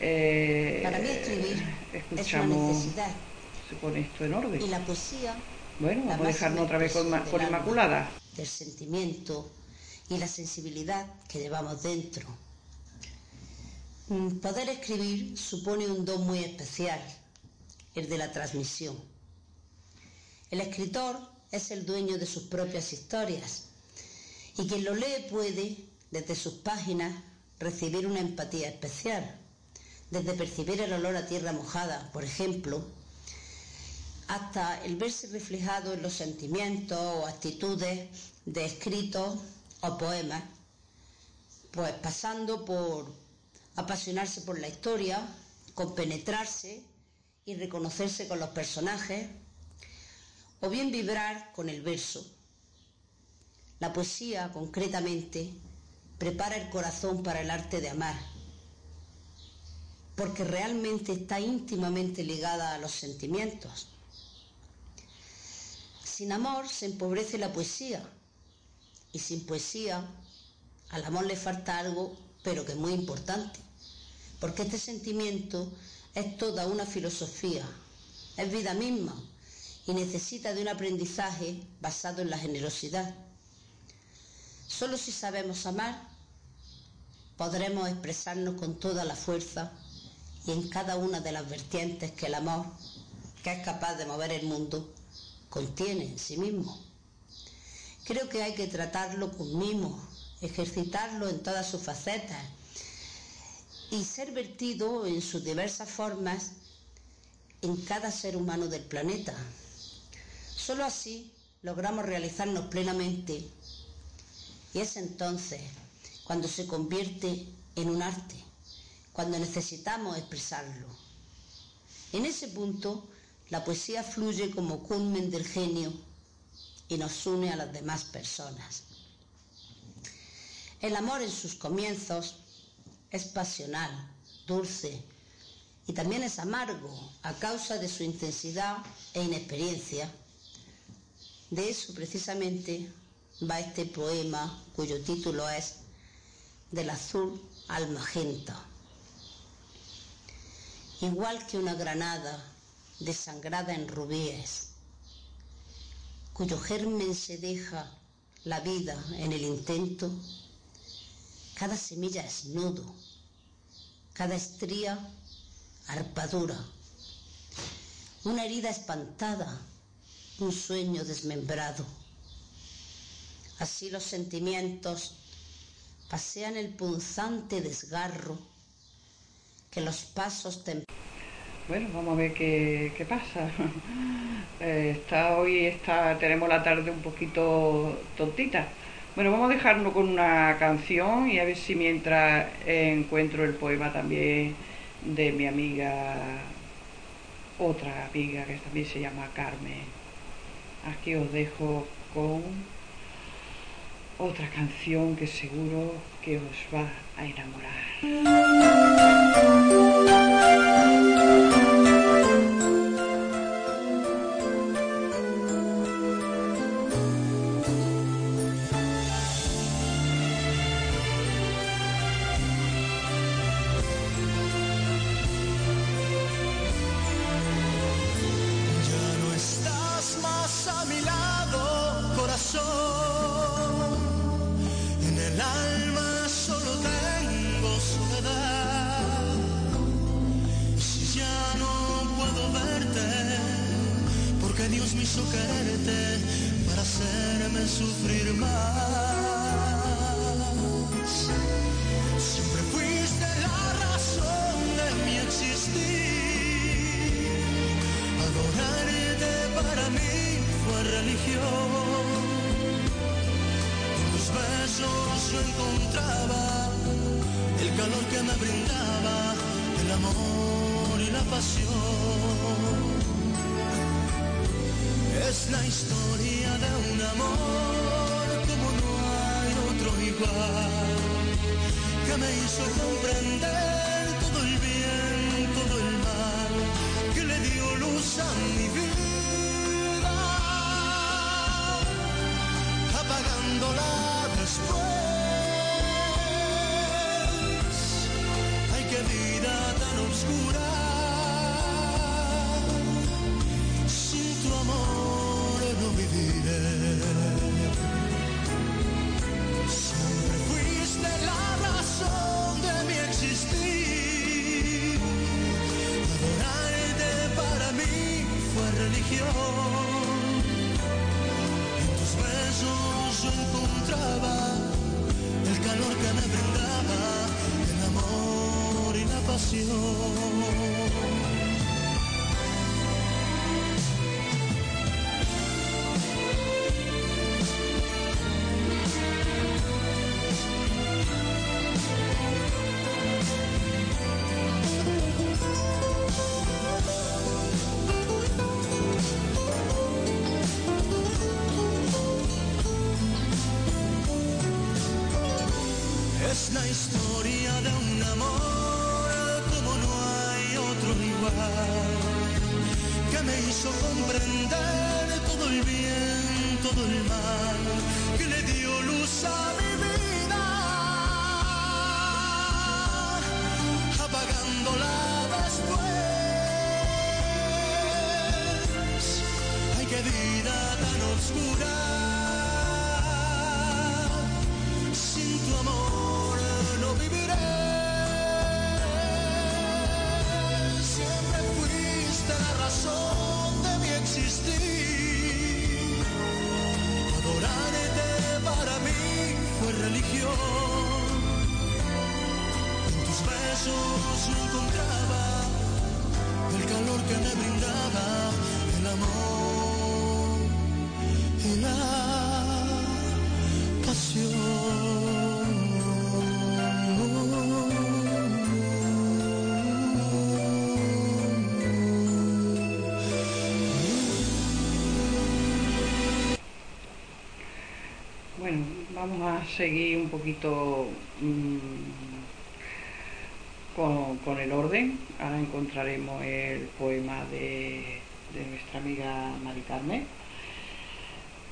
eh, Para mí escribir escuchamos, es una necesidad. se pone esto en orden. Y la poesía, Bueno, la vamos a dejarnos otra vez con, con alma, Inmaculada. del sentimiento y la sensibilidad que llevamos dentro. Poder escribir supone un don muy especial, el de la transmisión. El escritor es el dueño de sus propias historias y quien lo lee puede, desde sus páginas, recibir una empatía especial, desde percibir el olor a tierra mojada, por ejemplo, hasta el verse reflejado en los sentimientos o actitudes de escritos o poemas, pues pasando por apasionarse por la historia, compenetrarse y reconocerse con los personajes, o bien vibrar con el verso. La poesía, concretamente, prepara el corazón para el arte de amar, porque realmente está íntimamente ligada a los sentimientos. Sin amor se empobrece la poesía, y sin poesía al amor le falta algo, pero que es muy importante, porque este sentimiento es toda una filosofía, es vida misma y necesita de un aprendizaje basado en la generosidad. Solo si sabemos amar podremos expresarnos con toda la fuerza y en cada una de las vertientes que el amor, que es capaz de mover el mundo, contiene en sí mismo. Creo que hay que tratarlo con mimo, ejercitarlo en todas sus facetas y ser vertido en sus diversas formas en cada ser humano del planeta. Solo así logramos realizarnos plenamente y es entonces cuando se convierte en un arte, cuando necesitamos expresarlo. En ese punto, la poesía fluye como culmen del genio y nos une a las demás personas. El amor en sus comienzos es pasional, dulce y también es amargo a causa de su intensidad e inexperiencia. De eso precisamente va este poema cuyo título es Del azul al magenta. Igual que una granada desangrada en rubíes, cuyo germen se deja la vida en el intento, cada semilla es nudo, cada estría arpadura, una herida espantada, un sueño desmembrado. Así los sentimientos pasean el punzante desgarro los pasos Bueno, vamos a ver qué, qué pasa. Eh, está hoy está tenemos la tarde un poquito tontita. Bueno, vamos a dejarnos con una canción y a ver si mientras encuentro el poema también de mi amiga, otra amiga que también se llama Carmen. Aquí os dejo con otra canción que seguro que os va a enamorar. Vamos a seguir un poquito mm, con, el orden. Ahora encontraremos el poema de, nuestra amiga Mari Carmen.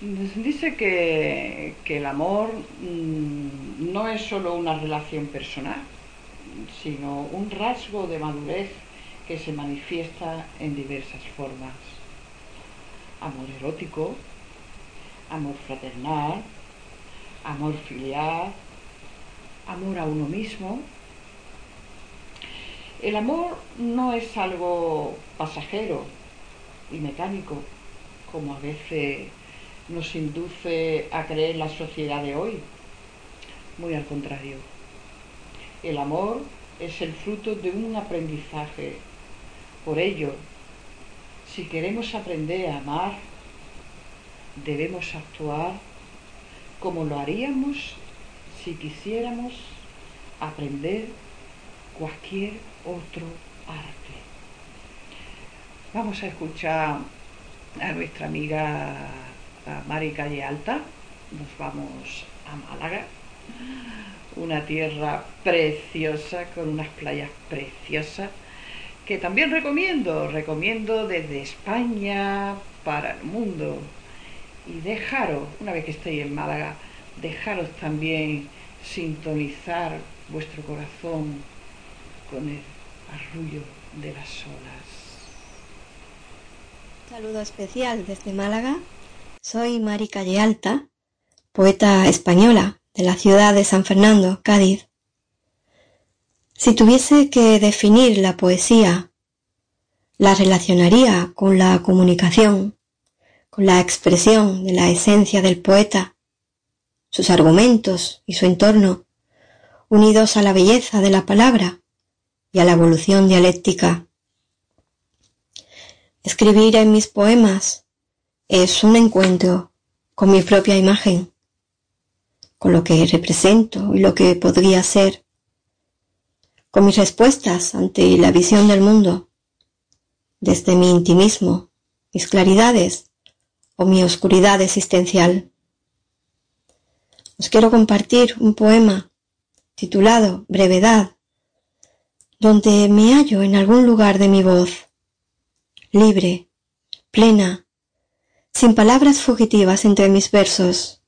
Dice que, que el amor mm, no es solo una relación personal, sino un rasgo de madurez que se manifiesta en diversas formas. Amor erótico, amor fraternal, amor filial, amor a uno mismo. El amor no es algo pasajero y mecánico, como a veces nos induce a creer la sociedad de hoy. Muy al contrario. El amor es el fruto de un aprendizaje. Por ello, si queremos aprender a amar, debemos actuar como lo haríamos si quisiéramos aprender cualquier otro arte. Vamos a escuchar a nuestra amiga Mari Calle Alta. Nos vamos a Málaga, una tierra preciosa con unas playas preciosas que también recomiendo, recomiendo desde España para el mundo. Y dejaros, una vez que estéis en Málaga, dejaros también sintonizar vuestro corazón con el arrullo de las olas. Saludo especial desde Málaga. Soy Mari Calle Alta, poeta española de la ciudad de San Fernando, Cádiz. Si tuviese que definir la poesía, la relacionaría con la comunicación, con la expresión de la esencia del poeta, sus argumentos y su entorno, unidos a la belleza de la palabra y a la evolución dialéctica. Escribir en mis poemas es un encuentro con mi propia imagen, con lo que represento y lo que podría ser, con mis respuestas ante la visión del mundo, desde mi intimismo, mis claridades o mi oscuridad existencial. Os quiero compartir un poema titulado Brevedad, donde me hallo en algún lugar de mi voz, libre, plena, sin palabras fugitivas entre mis versos,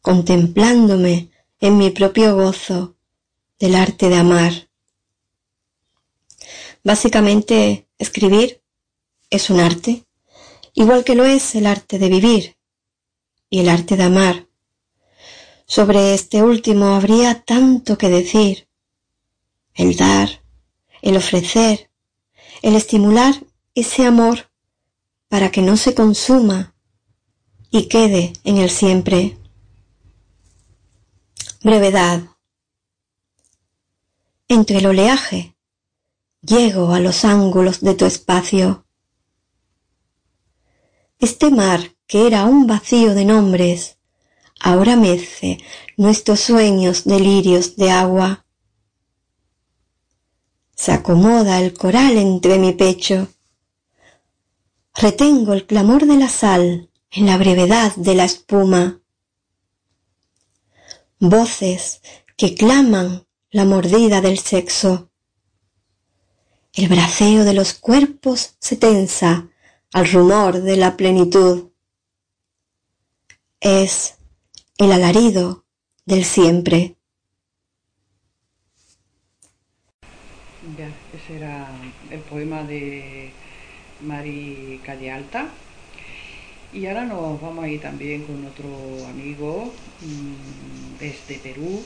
contemplándome en mi propio gozo del arte de amar. Básicamente, escribir es un arte, igual que lo es el arte de vivir y el arte de amar. Sobre este último habría tanto que decir. El dar, el ofrecer, el estimular ese amor para que no se consuma y quede en el siempre. Brevedad. Entre el oleaje llego a los ángulos de tu espacio. Este mar que era un vacío de nombres, ahora mece nuestros sueños delirios de agua. Se acomoda el coral entre mi pecho. Retengo el clamor de la sal en la brevedad de la espuma. Voces que claman la mordida del sexo. El braceo de los cuerpos se tensa al rumor de la plenitud. Es el alarido del siempre. Ya, ese era el poema de Mari Calle Alta. Y ahora nos vamos a ir también con otro amigo mmm, desde Perú.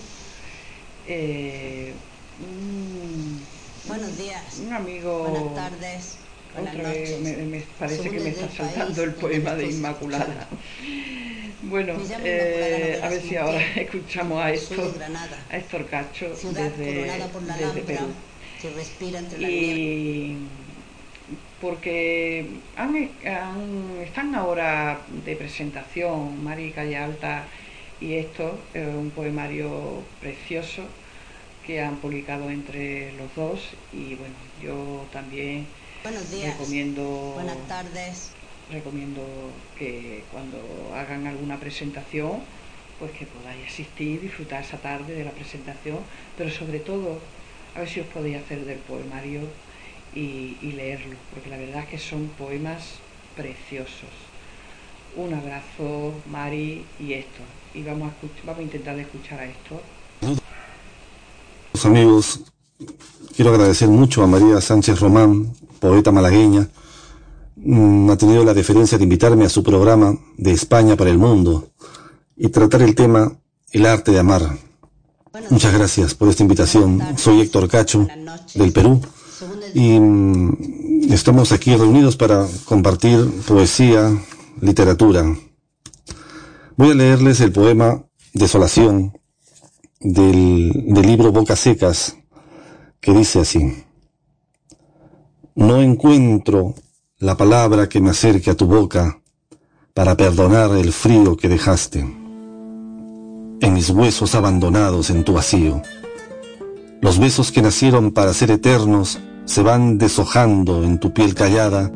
Eh, un, Buenos días. Un amigo. Buenas tardes. Otra vez me, me parece que me está saltando el poema de Inmaculada. Bueno, eh, a ver si ahora escuchamos a Héctor, a Héctor Cacho desde, desde Perú. Y porque han- han- están ahora de presentación Mari Calle Alta y Héctor, eh, un poemario precioso que han publicado entre los dos y bueno, yo también Buenos días. recomiendo Buenas tardes. recomiendo que cuando hagan alguna presentación, pues que podáis asistir, disfrutar esa tarde de la presentación, pero sobre todo a ver si os podéis hacer del poemario y, y leerlo, porque la verdad es que son poemas preciosos. Un abrazo, Mari y Héctor. Y vamos a, escuch- vamos a intentar de escuchar a Héctor. Los amigos, quiero agradecer mucho a María Sánchez Román, poeta malagueña. Mm, Ha tenido la deferencia de invitarme a su programa de España para el mundo y tratar el tema El arte de amar. Muchas gracias por esta invitación. Soy Héctor Cacho, del Perú, y mm, estamos aquí reunidos para compartir poesía, literatura. Voy a leerles el poema Desolación del, del libro Bocas Secas, que dice así. No encuentro la palabra que me acerque a tu boca para perdonar el frío que dejaste en mis huesos abandonados en tu vacío. Los besos que nacieron para ser eternos se van deshojando en tu piel callada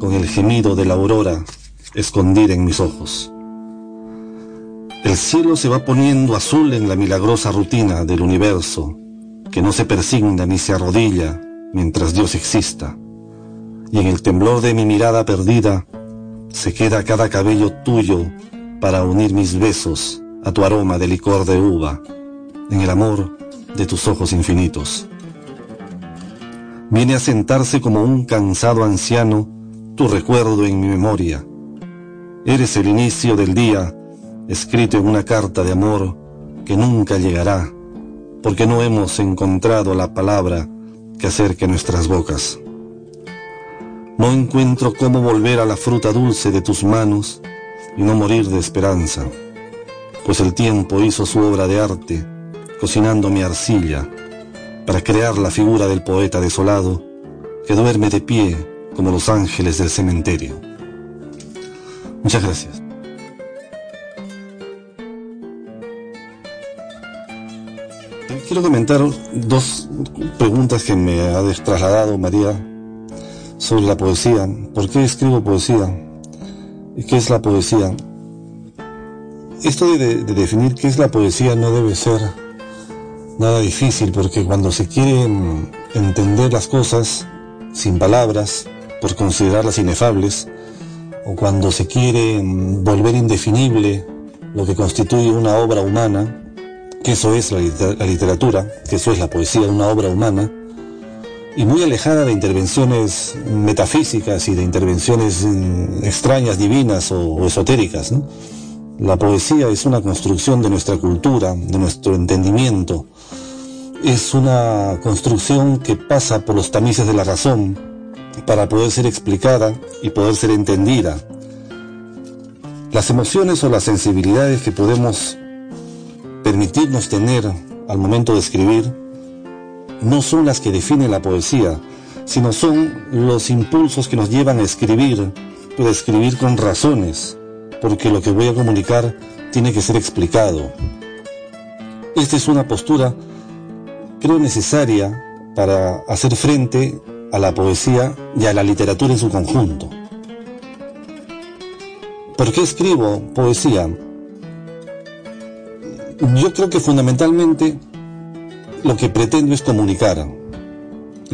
con el gemido de la aurora escondida en mis ojos. El cielo se va poniendo azul en la milagrosa rutina del universo, que no se persigna ni se arrodilla mientras Dios exista. Y en el temblor de mi mirada perdida, se queda cada cabello tuyo para unir mis besos a tu aroma de licor de uva, en el amor de tus ojos infinitos. Viene a sentarse como un cansado anciano tu recuerdo en mi memoria. Eres el inicio del día escrito en una carta de amor que nunca llegará, porque no hemos encontrado la palabra que acerque nuestras bocas. No encuentro cómo volver a la fruta dulce de tus manos y no morir de esperanza, pues el tiempo hizo su obra de arte, cocinando mi arcilla, para crear la figura del poeta desolado que duerme de pie como los ángeles del cementerio. Muchas gracias. Quiero comentar dos preguntas que me ha trasladado María sobre la poesía. ¿Por qué escribo poesía? ¿Y qué es la poesía? Esto de, de, definir qué es la poesía no debe ser nada difícil porque cuando se quieren entender las cosas sin palabras, por considerarlas inefables, o cuando se quiere volver indefinible lo que constituye una obra humana, que eso es la, literatura, que eso es la poesía, una obra humana, y muy alejada de intervenciones metafísicas y de intervenciones mm, extrañas, divinas o, esotéricas. La poesía es una construcción de nuestra cultura, de nuestro entendimiento. Es una construcción que pasa por los tamices de la razón para poder ser explicada y poder ser entendida. Las emociones o las sensibilidades que podemos permitirnos tener al momento de escribir no son las que definen la poesía, sino son los impulsos que nos llevan a escribir, pero a escribir con razones, porque lo que voy a comunicar tiene que ser explicado. Esta es una postura, creo, necesaria para hacer frente a la poesía y a la literatura en su conjunto. ¿Por qué escribo poesía? Yo creo que fundamentalmente lo que pretendo es comunicar.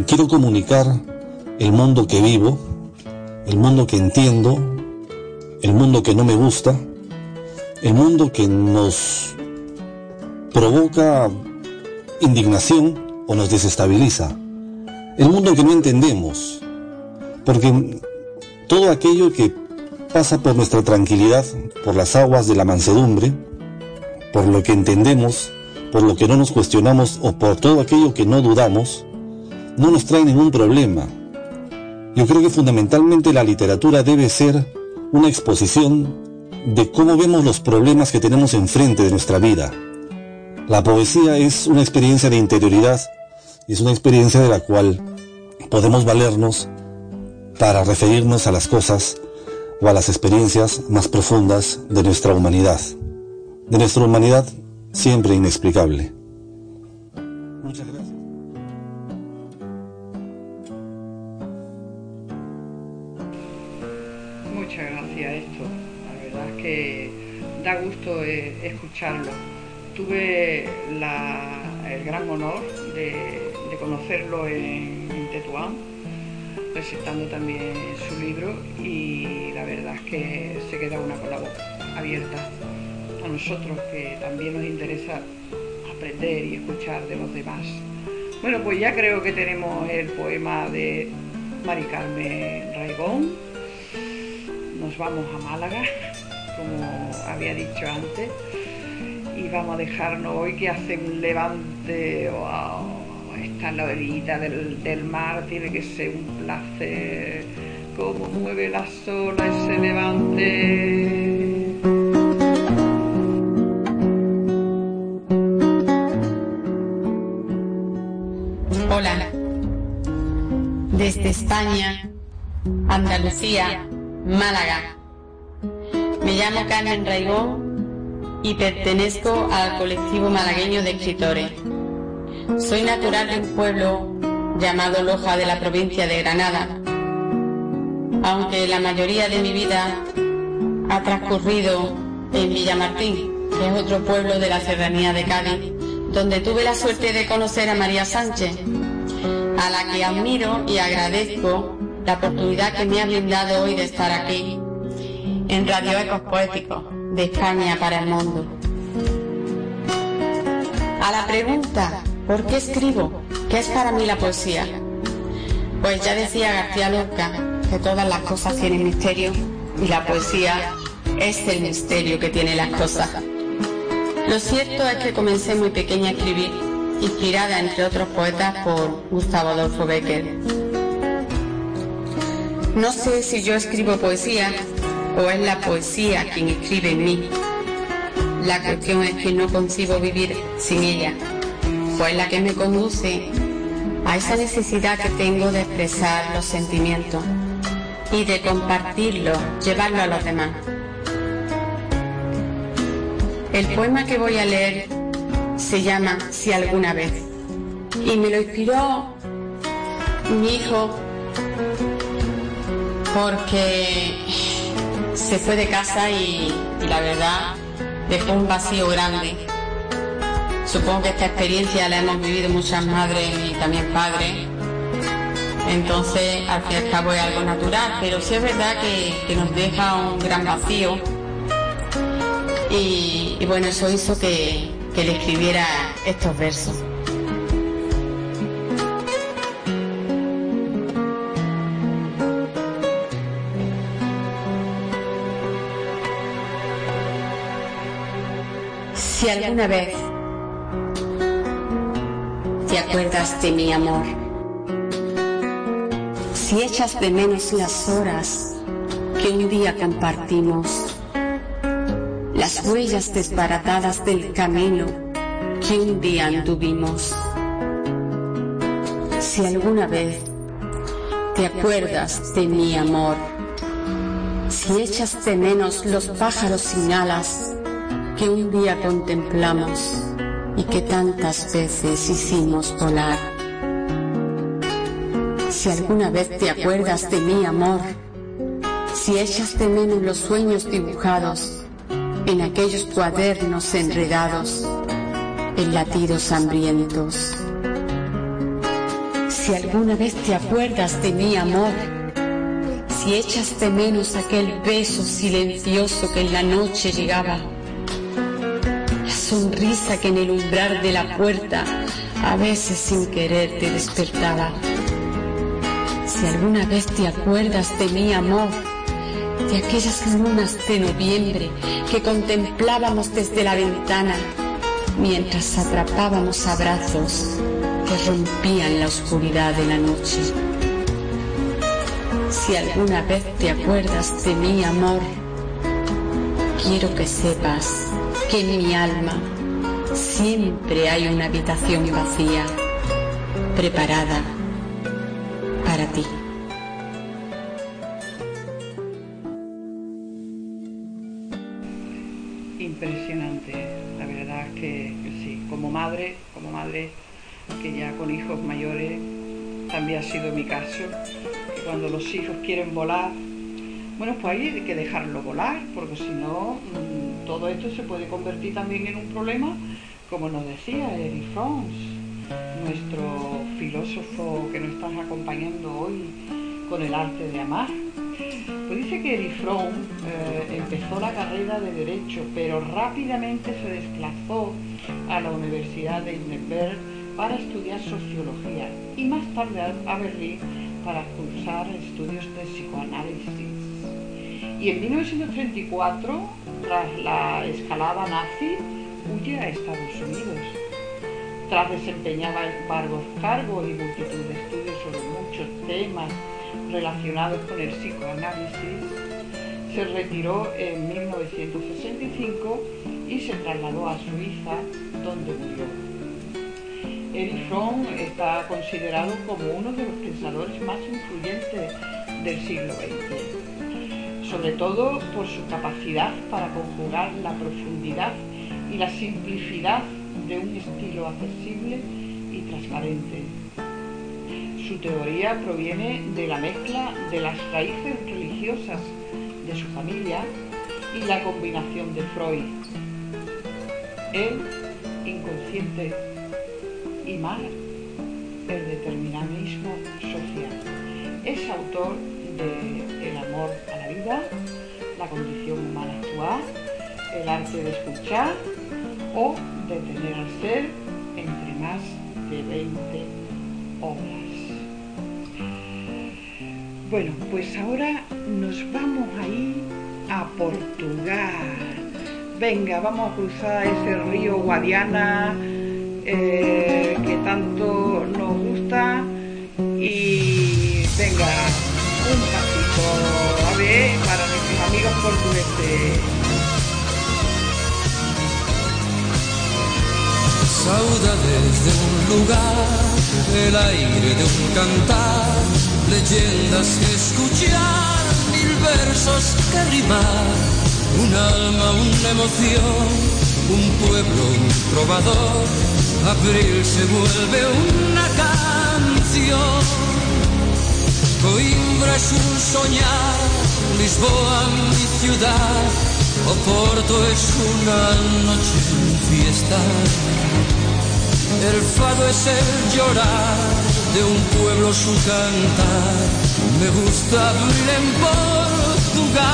quiero comunicar el mundo que vivo, el mundo que entiendo, el mundo que no me gusta, el mundo que nos provoca indignación o nos desestabiliza, el mundo que no entendemos, porque todo aquello que pasa por nuestra tranquilidad, por las aguas de la mansedumbre, por lo que entendemos, por lo que no nos cuestionamos o por todo aquello que no dudamos, no nos trae ningún problema. Yo creo que fundamentalmente la literatura debe ser una exposición de cómo vemos los problemas que tenemos enfrente de nuestra vida. La poesía es una experiencia de interioridad es una experiencia de la cual podemos valernos para referirnos a las cosas o a las experiencias más profundas de nuestra humanidad, de nuestra humanidad siempre inexplicable. Muchas gracias. Muchas gracias, esto. La verdad es que da gusto eh, escucharlo. Tuve el gran honor de, conocerlo en, en Tetuán, presentando también su libro y la verdad es que se queda una con la boca abierta nosotros que también nos interesa aprender y escuchar de los demás. Bueno, pues ya creo que tenemos el poema de Mari Carmen Raigón. Nos vamos a Málaga, como había dicho antes, y vamos a dejarnos hoy que hace un levante. Wow, esta la orilla del, del mar tiene que ser un placer. Cómo mueve la sola ese levante. Hola. Desde España, Andalucía, Málaga. Me llamo Carmen Raigón y pertenezco al colectivo malagueño de escritores. Soy natural de un pueblo llamado Loja de la provincia de Granada. Aunque la mayoría de mi vida ha transcurrido en Villamartín, que es otro pueblo de la serranía de Cádiz, donde tuve la suerte de conocer a María Sánchez, a la que admiro y agradezco la oportunidad que me ha brindado hoy de estar aquí en Radio Ecos Poéticos de España para el mundo. A la pregunta, ¿por qué escribo? ¿Qué es para mí la poesía? Pues ya decía García Lorca que todas las cosas tienen misterio y la poesía es el misterio que tiene las cosas. Lo cierto es que comencé muy pequeña a escribir inspirada entre otros poetas por Gustavo Adolfo Becker. No sé si yo escribo poesía o es la poesía quien escribe en mí. La cuestión es que no concibo vivir sin ella, pues la que me conduce a esa necesidad que tengo de expresar los sentimientos y de compartirlo, llevarlo a los demás. El poema que voy a leer se llama Si alguna vez y me lo inspiró mi hijo porque se fue de casa y, la verdad dejó un vacío grande. Supongo que esta experiencia la hemos vivido muchas madres y también padres. Entonces, al fin y al cabo es algo natural, pero sí es verdad que, nos deja un gran vacío. Y, bueno, eso hizo que, que le escribiera estos versos. Si alguna vez te acuerdas de mi amor, si echas de menos las horas que un día compartimos, las huellas desbaratadas del camino que un día anduvimos, si alguna vez te acuerdas de mi amor, si echas de menos los pájaros sin alas, que un día contemplamos y que tantas veces hicimos volar. Si alguna vez te acuerdas de mi amor, si echas de menos los sueños dibujados en aquellos cuadernos enredados, en latidos hambrientos. Si alguna vez te acuerdas de mi amor, si echas de menos aquel beso silencioso que en la noche llegaba, sonrisa que en el umbral de la puerta a veces sin querer te despertaba. Si alguna vez te acuerdas de mi amor, de aquellas lunas de noviembre que contemplábamos desde la ventana mientras atrapábamos abrazos que rompían la oscuridad de la noche. Si alguna vez te acuerdas de mi amor, quiero que sepas que en mi alma siempre hay una habitación vacía preparada sido mi caso, que cuando los hijos quieren volar, bueno, pues hay que dejarlo volar, porque si no, mm, todo esto se puede convertir también en un problema, como nos decía Eric Fromm, nuestro filósofo que nos está acompañando hoy con el arte de amar. Pues dice que Eric Fromm eh, empezó la carrera de Derecho, pero rápidamente se desplazó a la Universidad de Heidelberg para estudiar sociología y más tarde a Berlín para cursar estudios de psicoanálisis. Y en 1934, tras la escalada nazi, huye a Estados Unidos. Tras desempeñar varios cargos y multitud de estudios sobre muchos temas relacionados con el psicoanálisis, se retiró en 1965 y se trasladó a Suiza, donde murió. Fromm está considerado como uno de los pensadores más influyentes del siglo XX sobre todo por su capacidad para conjugar la profundidad y la simplicidad de un estilo accesible y transparente. Su teoría proviene de la mezcla de las raíces religiosas de su familia y la combinación de Freud. El inconsciente y Marx, el determinismo social. Es autor de El amor a la vida, La condición humana actual, El arte de escuchar o Detener al ser entre más de 20 obras. Bueno, pues ahora nos vamos a ir a Portugal. Venga, vamos a cruzar ese río Guadiana eh, que tanto nos gusta y venga, un pasito. amigos portugueses. Saudades de un lugar, el aire de un cantar, leyendas que escuchar, mil versos que rimar, un alma, una emoción, un pueblo, un trovador, abril se vuelve una canción. Coimbra es un soñar, Lisboa mi ciudad, Oporto es una noche en fiesta. El fado es el llorar de un pueblo su cantar. Me gusta vivir en Portugal.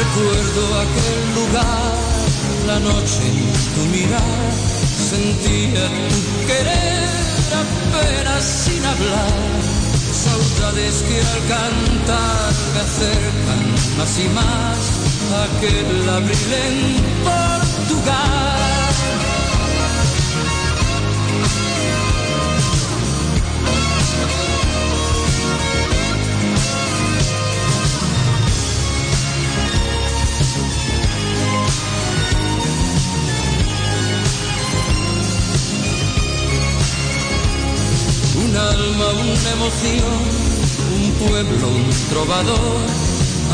Recuerdo aquel lugar, la noche tu mirar. Sentía tu querer apenas sin hablar. Saudades que al cantar me acercan más y más a aquel abril en Portugal. Emoción, un pueblo, un trovador.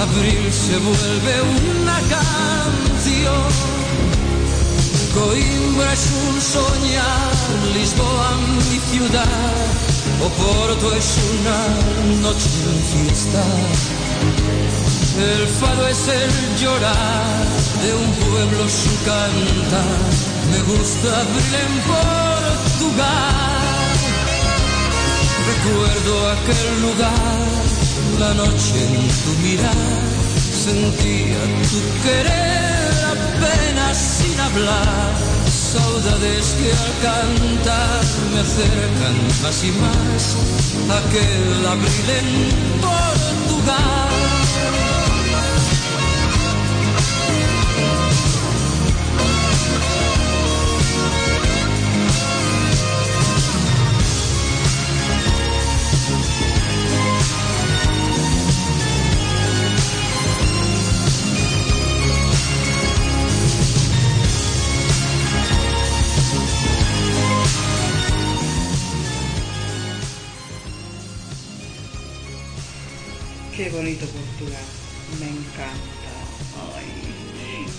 Abril se vuelve una canción. Coimbra es un soñar, Lisboa mi ciudad, Oporto es una noche en fiesta. El fado es el llorar de un pueblo su cantar. Me gusta abril en Portugal. Recuerdo aquel lugar, la noche en tu mirar, sentía tu querer apenas sin hablar. Saudades que al cantar me acercan más y más aquel abril en Portugal.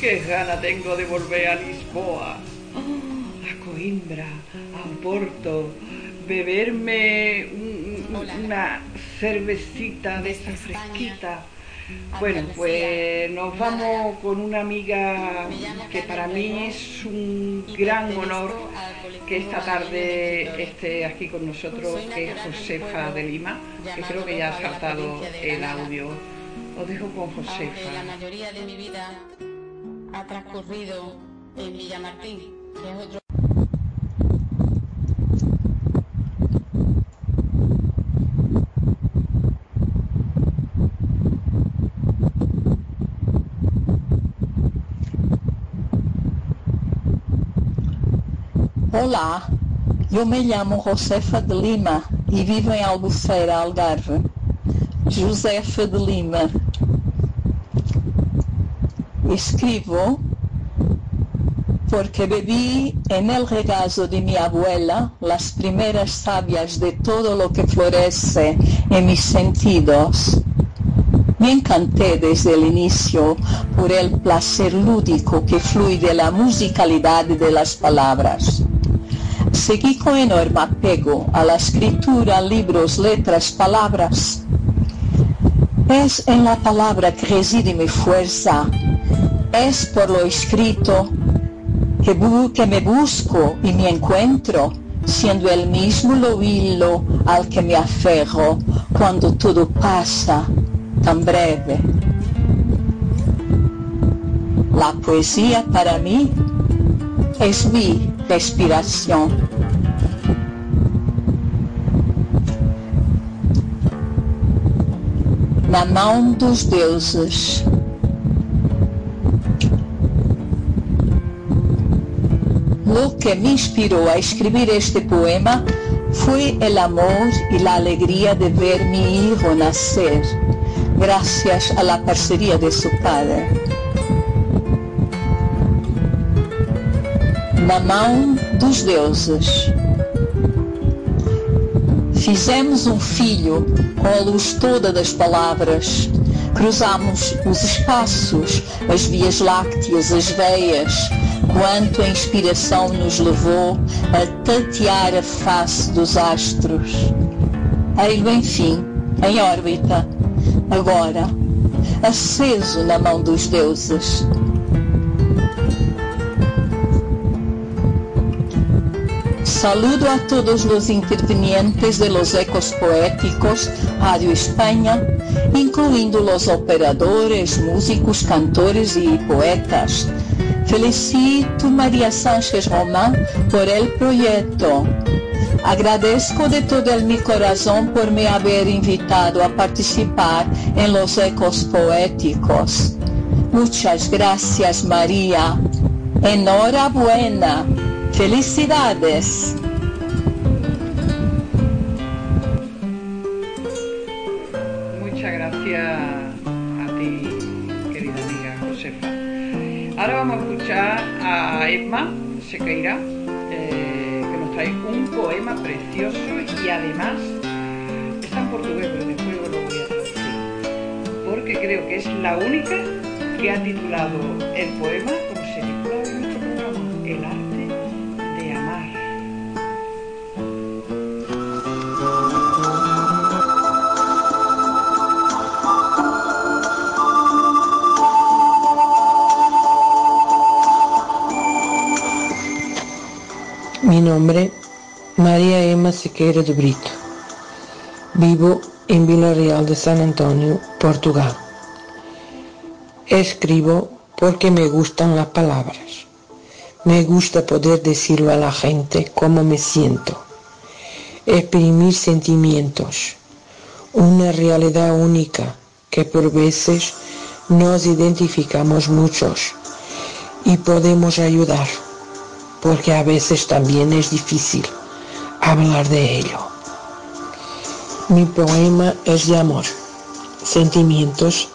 Qué gana tengo de volver a Lisboa, a Coimbra, a Oporto, beberme un- un- una cervecita de esa fresquita. Bueno, pues nos vamos con una amiga que para mí es un gran honor que esta tarde esté aquí con nosotros, que es Josefa de Lima, que creo que ya ha saltado el audio. Os dejo con Aunque la Josefa. mayoría de mi vida ha transcurrido en Villamartín, que es otro Olá, eu me llamo Josefa de Lima e vivo em Albufeira, Algarve. Josefa de Lima. Escribo porque bebí en el regazo de mi abuela las primeras sabias de todo lo que florece en mis sentidos. Me encanté desde el inicio por el placer lúdico que fluye de la musicalidad de las palabras. Seguí con enorme apego a la escritura, libros, letras, palabras. Es en la palabra que reside mi fuerza. Es por lo escrito que, me busco y me encuentro, siendo el mismo lo hilo al que me aferro cuando todo pasa tan breve. La poesía para mí es mi respiración. Na mão dos deuses. Lo que me inspiró a escribir este poema fue el amor y la alegría de ver mi hijo nacer, gracias a la parcería de su padre. Na mão dos deuses. Fizemos um filho com a luz toda das palavras. Cruzamos os espaços, as vias lácteas, as veias, quanto a inspiração nos levou a tatear a face dos astros. Ei-lo, enfim, em órbita, agora, aceso na mão dos deuses. Saludo a todos los intervinientes de los ecos poéticos Radio España, incluindo los operadores, músicos, cantores y poetas. Felicito María Sánchez Román por el proyecto. Agradezco de todo mi corazón por me haber invitado a participar en los ecos poéticos. Muchas gracias María. Enhorabuena. Felicidades. Emma Sequeira, eh, que nos trae un poema precioso y además está en portugués, pero después lo voy a traducir. Porque creo que es la única que ha titulado el poema, nombre, María Emma Siqueira de Brito. Vivo en Vila Real de San Antonio, Portugal. Escribo porque me gustan las palabras. Me gusta poder decirlo a la gente cómo me siento. Exprimir sentimientos. Una realidad única que por veces nos identificamos muchos y podemos ayudar porque a veces también es difícil hablar de ello. Mi poema es de amor, sentimientos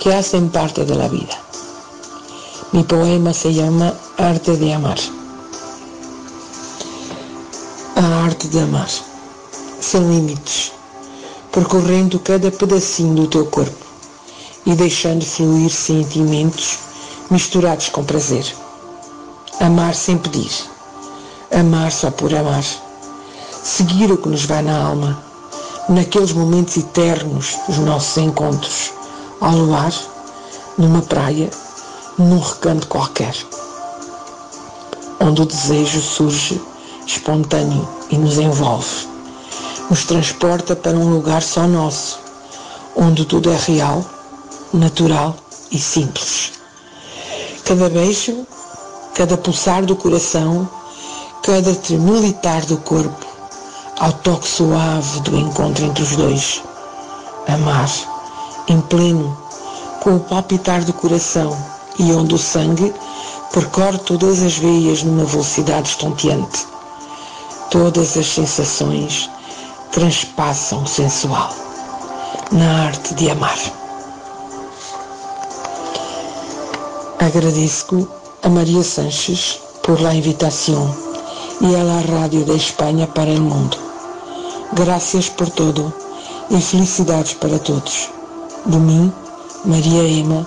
que hacen parte de la vida. Mi poema se llama Arte de Amar. A arte de amar, sem limites, percorrendo cada pedacinho do teu corpo e deixando fluir sentimentos misturados com prazer. Amar sem pedir. Amar só por amar. Seguir o que nos vai na alma. Naqueles momentos eternos dos nossos encontros. Ao luar, numa praia, num recanto qualquer. Onde o desejo surge espontâneo e nos envolve. Nos transporta para um lugar só nosso. Onde tudo é real, natural e simples. Cada beijo cada pulsar do coração, cada tremelitar do corpo, ao toque suave do encontro entre os dois. Amar, em pleno, com o palpitar do coração e onde o sangue percorre todas as veias numa velocidade estonteante. Todas as sensações transpassam o sensual na arte de amar. Agradeço a María Sánchez por la invitación y a la Radio de España para el mundo. Gracias por todo y felicidades para todos. De mim, Maria Ema.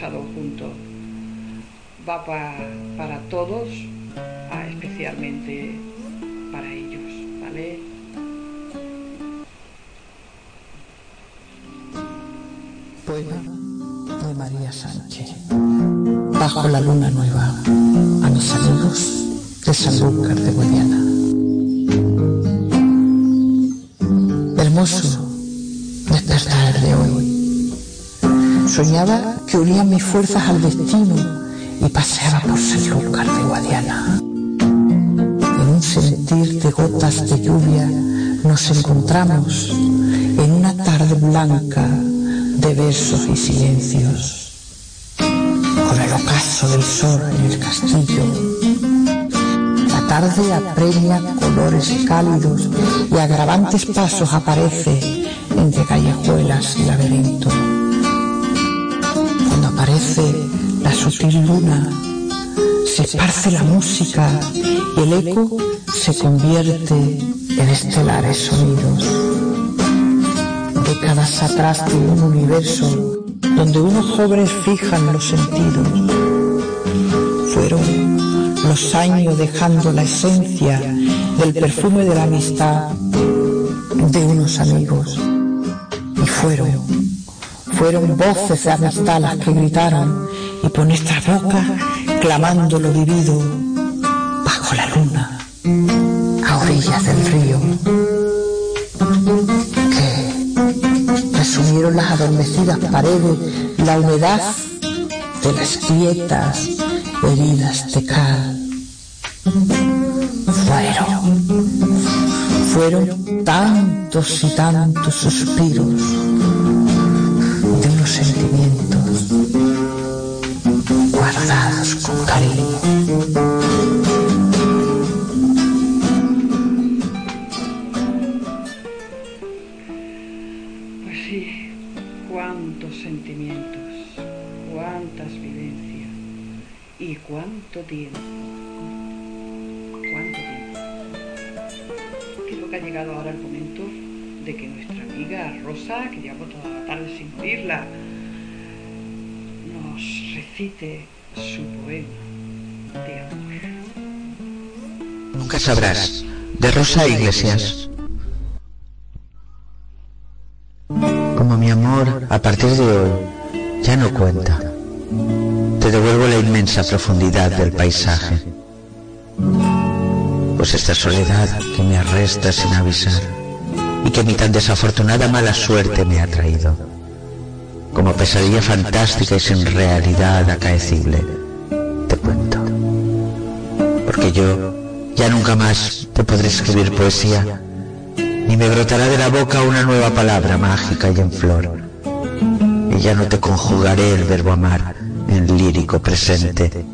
Pasado juntos va para todos, ah, especialmente para ellos, ¿vale? Poema de María Sánchez. Bajo la luna nueva, a mis amigos de Sanlúcar de Guadiana. Hermoso despertar de hoy. Soñaba que unía mis fuerzas al destino y paseaba por Sanlúcar de Guadiana. En un sentir de gotas de lluvia nos encontramos en una tarde blanca de besos y silencios. Con el ocaso del sol en el castillo, la tarde apremia colores cálidos y agravantes pasos aparece entre callejuelas y laberinto. La sutil luna, se esparce la música y el eco se convierte en estelares sonidos. Décadas atrás de un universo donde unos jóvenes fijan los sentidos. Fueron los años dejando la esencia del perfume de la amistad de unos amigos. Y fueron, fueron voces de amistad las que gritaron y por nuestra boca clamando lo vivido bajo la luna a orillas del río que resumieron las adormecidas paredes la humedad de las quietas heridas de cal. Fueron fueron tantos y tantos suspiros cuánto tiempo. Cuánto tiempo. Creo que ha llegado ahora el momento de que nuestra amiga Rosa, que llevamos toda la tarde sin oírla, nos recite su poema de amor. Nunca sabrás, de Rosa Iglesias. Como mi amor, a partir de hoy, ya no cuenta. Devuelvo la inmensa profundidad del paisaje. Pues esta soledad que me arresta sin avisar y que mi tan desafortunada mala suerte me ha traído como pesadilla fantástica y sin realidad acaecible. Te cuento. Porque yo ya nunca más te podré escribir poesía, ni me brotará de la boca una nueva palabra mágica y en flor. Y ya no te conjugaré el verbo amar en lírico presente.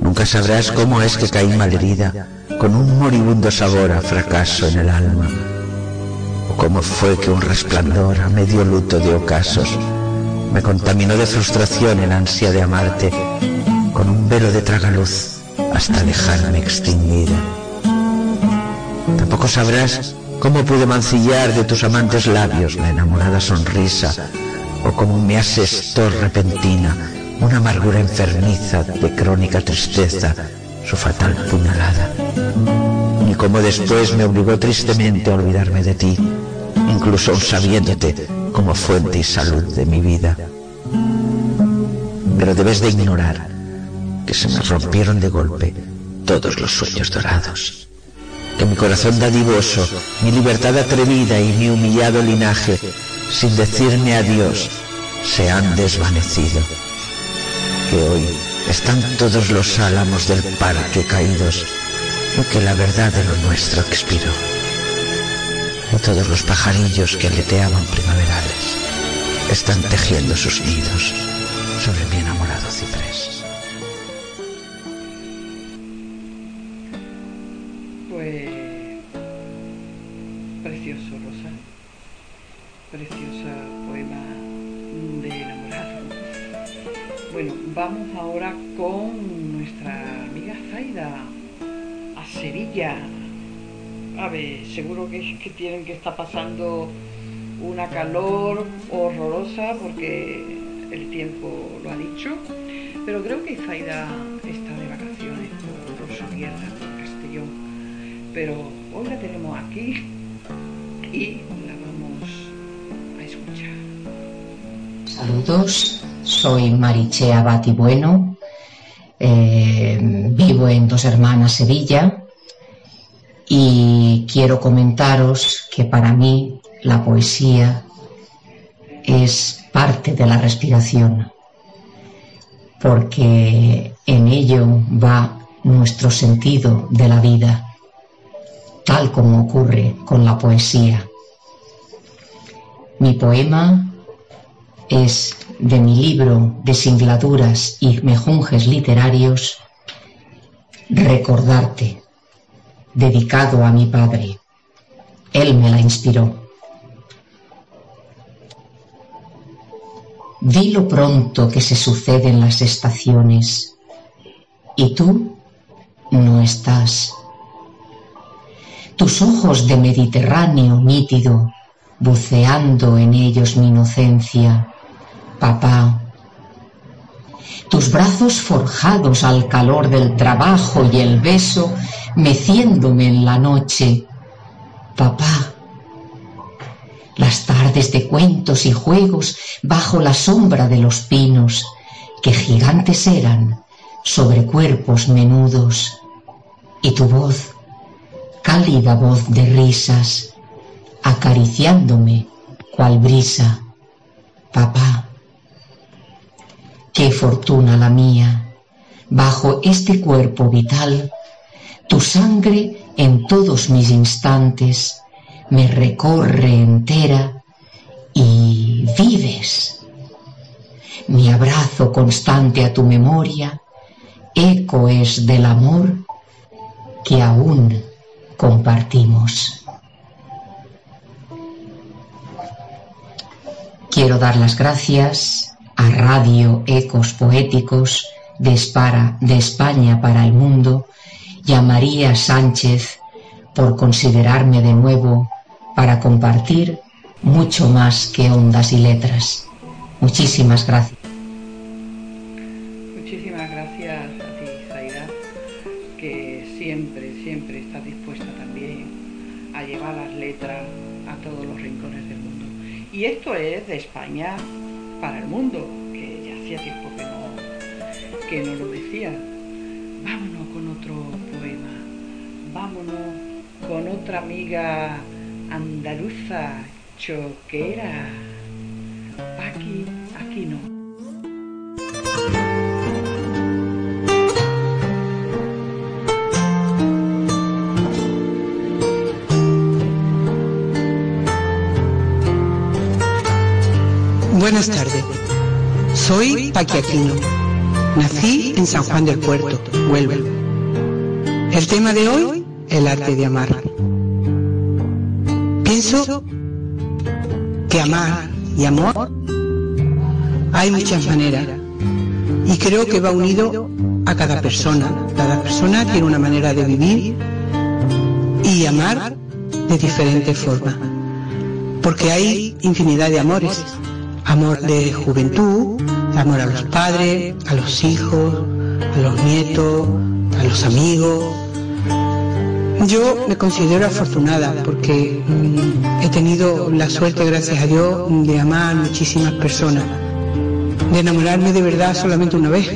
Nunca sabrás cómo es que caí malherida, con un moribundo sabor a fracaso en el alma cómo fue que un resplandor a medio luto de ocasos me contaminó de frustración en ansia de amarte con un velo de tragaluz hasta dejarme extinguida. Tampoco sabrás cómo pude mancillar de tus amantes labios la enamorada sonrisa o cómo me asestó repentina una amargura enfermiza de crónica tristeza su fatal puñalada ni cómo después me obligó tristemente a olvidarme de ti, incluso sabiéndote como fuente y salud de mi vida. Pero debes de ignorar que se me rompieron de golpe todos los sueños dorados que mi corazón dadivoso, mi libertad atrevida y mi humillado linaje, sin decirme adiós, se han desvanecido. Que hoy están todos los álamos del parque caídos y que la verdad de lo nuestro expiró. Y todos los pajarillos que aleteaban primaverales están tejiendo sus nidos sobre mi enamorado ciprés. Seguro que, que tienen que estar pasando una calor horrorosa porque el tiempo lo ha dicho, pero creo que Zaida está de vacaciones por, su por Castellón. Pero hoy la tenemos aquí y la vamos a escuchar. Saludos, soy Marichea Bati Bueno, eh, vivo en Dos Hermanas, Sevilla, y quiero comentaros que para mí la poesía es parte de la respiración, porque en ello va nuestro sentido de la vida, tal como ocurre con la poesía. Mi poema es de mi libro de singladuras y mejunjes literarios, Recordarte, dedicado a mi padre. Él me la inspiró. Vi lo pronto que se suceden las estaciones y tú no estás. Tus ojos de Mediterráneo nítido, buceando en ellos mi inocencia, papá. Tus brazos forjados al calor del trabajo y el beso, meciéndome en la noche, papá las tardes de cuentos y juegos bajo la sombra de los pinos, que gigantes eran sobre cuerpos menudos, y tu voz, cálida voz de risas, acariciándome cual brisa, papá. Qué fortuna la mía, bajo este cuerpo vital, tu sangre en todos mis instantes, me recorre entera y vives. Mi abrazo constante a tu memoria, eco es del amor que aún compartimos. Quiero dar las gracias a Radio Ecos Poéticos de, España para el Mundo y a María Sánchez por considerarme de nuevo para compartir mucho más que ondas y letras. Muchísimas gracias. Muchísimas gracias a ti, Zaida, que siempre, siempre estás dispuesta también a llevar las letras a todos los rincones del mundo. Y esto es de España para el mundo, que ya hacía tiempo que no, que no lo decía. Vámonos con otro vámonos con otra amiga andaluza choquera. Paqui no. Buenas tardes. Soy Paqui Aquino. Nací en San Juan del Puerto, Huelva. El tema de hoy, el arte de amar. Pienso que amar y amor hay muchas maneras y creo que va unido a cada persona. Cada persona tiene una manera de vivir y amar de diferente forma. Porque hay infinidad de amores. Amor de juventud, amor a los padres, a los hijos, a los nietos, a los amigos, yo me considero afortunada porque mm, he tenido la suerte, gracias a Dios, de amar a muchísimas personas, de enamorarme de verdad solamente una vez.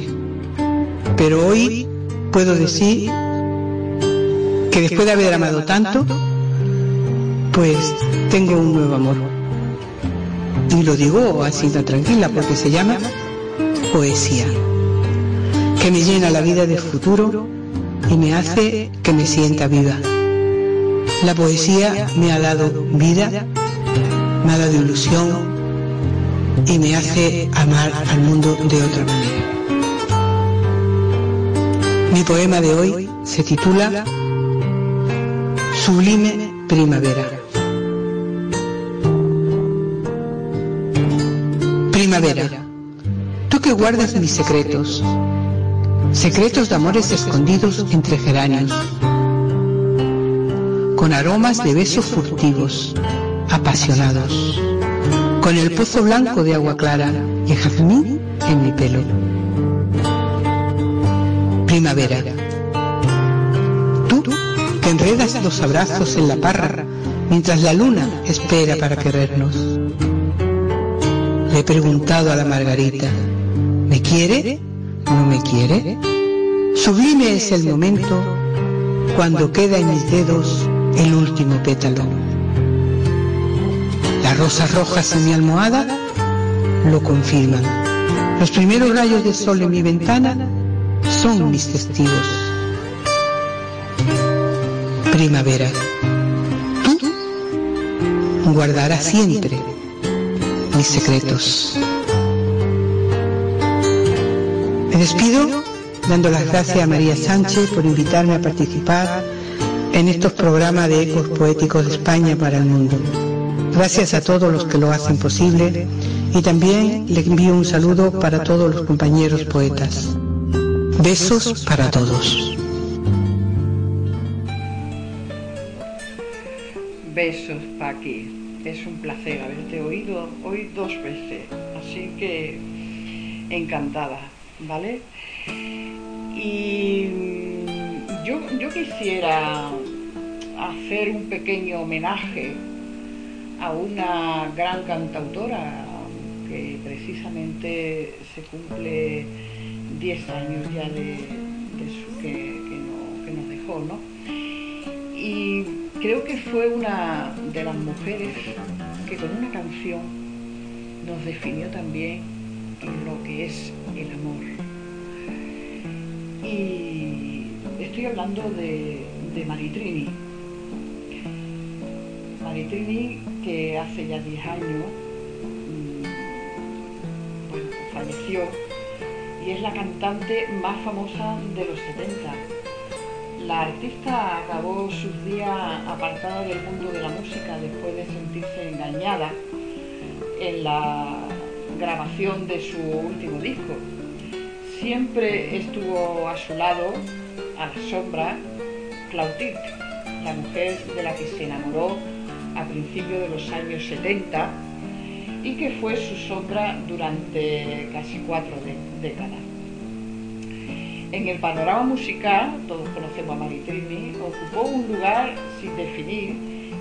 Pero hoy puedo decir que después de haber amado tanto, pues tengo un nuevo amor. Y lo digo así tan tranquila porque se llama poesía, que me llena la vida de futuro y me hace que me sienta viva. La poesía me ha dado vida, me ha dado ilusión y me hace amar al mundo de otra manera. Mi poema de hoy se titula Sublime Primavera. Primavera, tú que guardas mis secretos, secretos de amores escondidos entre geranios, con aromas de besos furtivos, apasionados, con el pozo blanco de agua clara y jazmín en mi pelo. Primavera, tú que enredas los abrazos en la parra mientras la luna espera para querernos. Le he preguntado a la margarita, ¿me quiere? ¿No me quiere? Sublime es el momento cuando queda en mis dedos el último pétalo. Las rosas rojas en mi almohada lo confirman. Los primeros rayos de sol en mi ventana son mis testigos. Primavera, tú guardarás siempre mis secretos. Me despido dando las gracias a María Sánchez por invitarme a participar en estos programas de ecos poéticos de España para el mundo. Gracias a todos los que lo hacen posible y también le envío un saludo para todos los compañeros poetas. Besos para todos. Besos, Paqui. Es un placer haberte oído hoy dos veces, así que encantada, ¿vale? Y yo, yo quisiera hacer un pequeño homenaje a una gran cantautora que precisamente se cumple 10 años ya de, que nos dejó, ¿no? Y creo que fue una de las mujeres que con una canción nos definió también lo que es el amor. Y estoy hablando de, de Maritrini. Maritrini, que hace ya 10 años bueno, falleció y es la cantante más famosa de los 70 la artista acabó sus días apartada del mundo de la música después de sentirse engañada en la grabación de su último disco. Siempre estuvo a su lado, a la sombra, Claudette, la mujer de la que se enamoró a principios de los años 70 y que fue su sombra durante casi cuatro décadas. En el panorama musical, todos conocemos a Maritrini, ocupó un lugar sin definir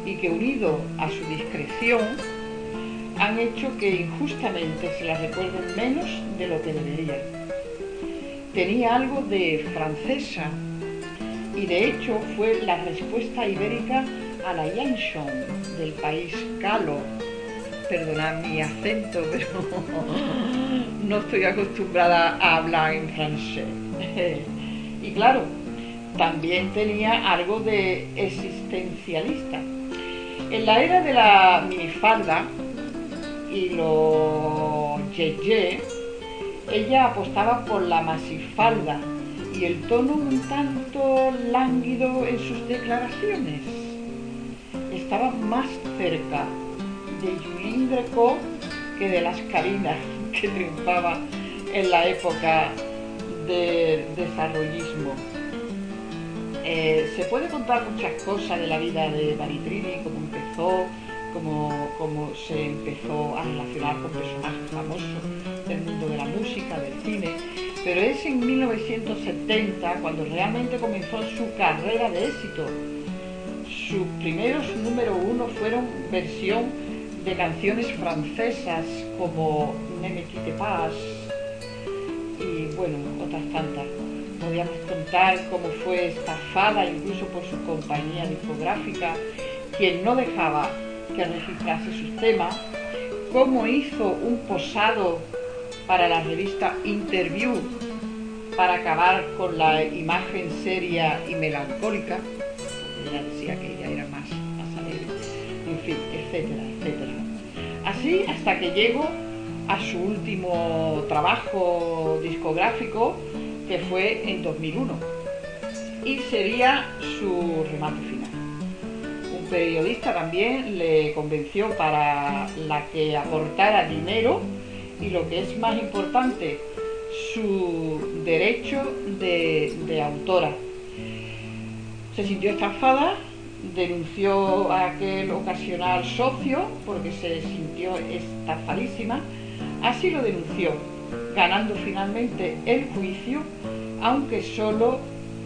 y que unido a su discreción han hecho que injustamente se la recuerden menos de lo que deberían. Tenía algo de francesa y de hecho fue la respuesta ibérica a la Janson del país galo. Perdonad mi acento, pero no estoy acostumbrada a hablar en francés. y claro, también tenía algo de existencialista. En la era de la minifalda y los yeye, ella apostaba por la masifalda y el tono un tanto lánguido en sus declaraciones. Estaba más cerca de Julien Greco que de las Carinas que triunfaba en la época del desarrollismo. Eh, se puede contar muchas cosas de la vida de Maritrini, cómo empezó, cómo se empezó a relacionar con personajes famosos del mundo de la música, del cine, pero es en 1970 cuando realmente comenzó su carrera de éxito. Sus primeros número uno fueron versión de canciones francesas como Ne me quitte pas y bueno, otras tantas. podíamos contar cómo fue estafada incluso por su compañía discográfica, quien no dejaba que registrase sus temas, cómo hizo un posado para la revista Interview para acabar con la imagen seria y melancólica, ella decía que ella era más, más alegre, en fin, etcétera, etcétera. Así hasta que llegó a su último trabajo discográfico, que fue en 2001, y sería su remate final. Periodista también le convenció para la que aportara dinero y lo que es más importante, su derecho de, autora. Se sintió estafada, denunció a aquel ocasional socio porque se sintió estafadísima, así lo denunció, ganando finalmente el juicio, aunque solo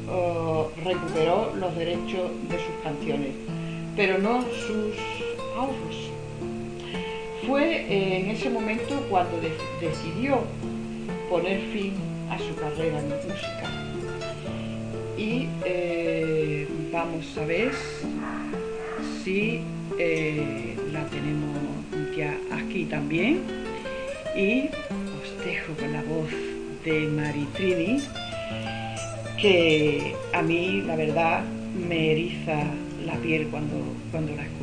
eh, recuperó los derechos de sus canciones, pero no sus ahorros. Fue en ese momento cuando decidió poner fin a su carrera en música. Y eh, vamos a ver si eh, la tenemos ya aquí también. Y os dejo con la voz de Maritrini, que a mí la verdad me eriza la piel cuando, cuando la.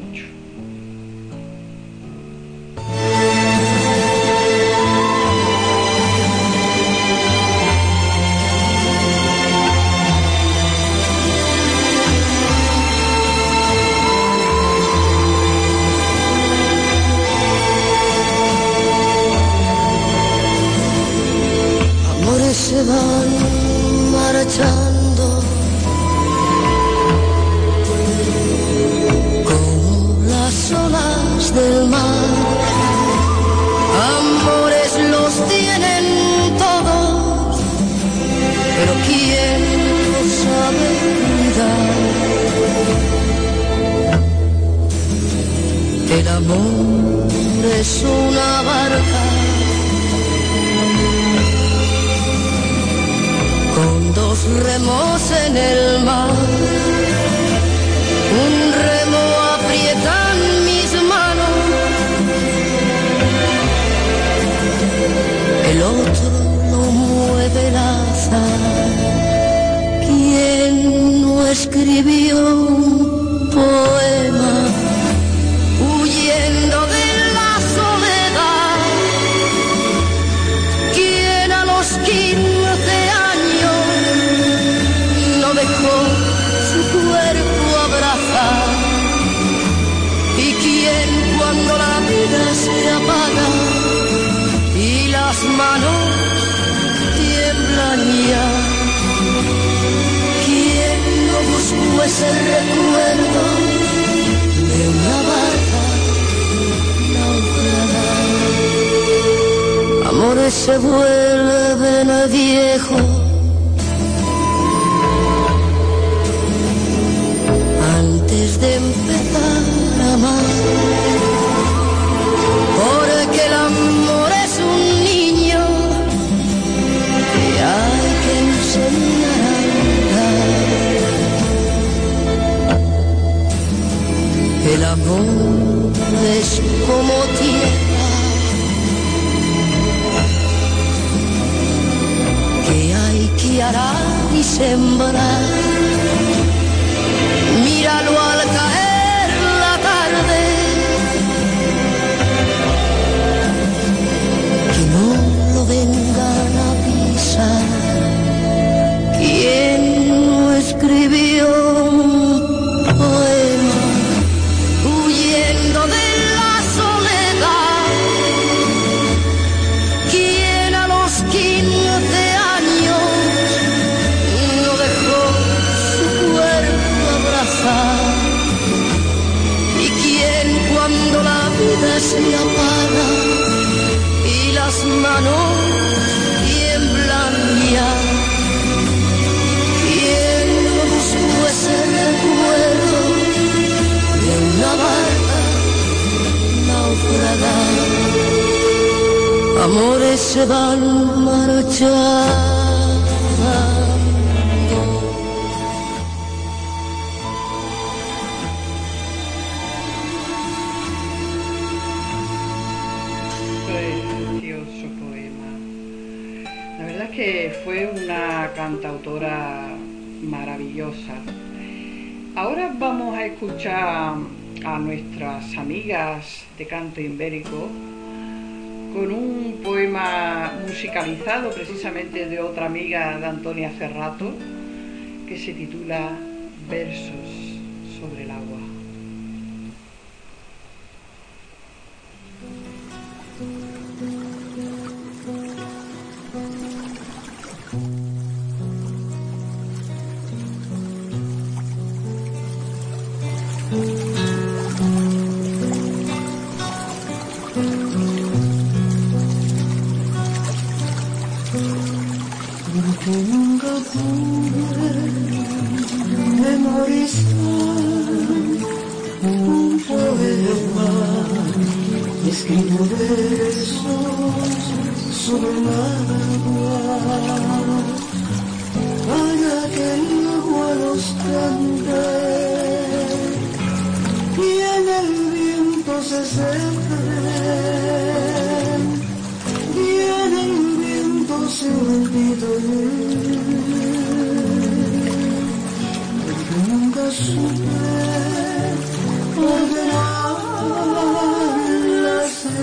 Antonia Ferrato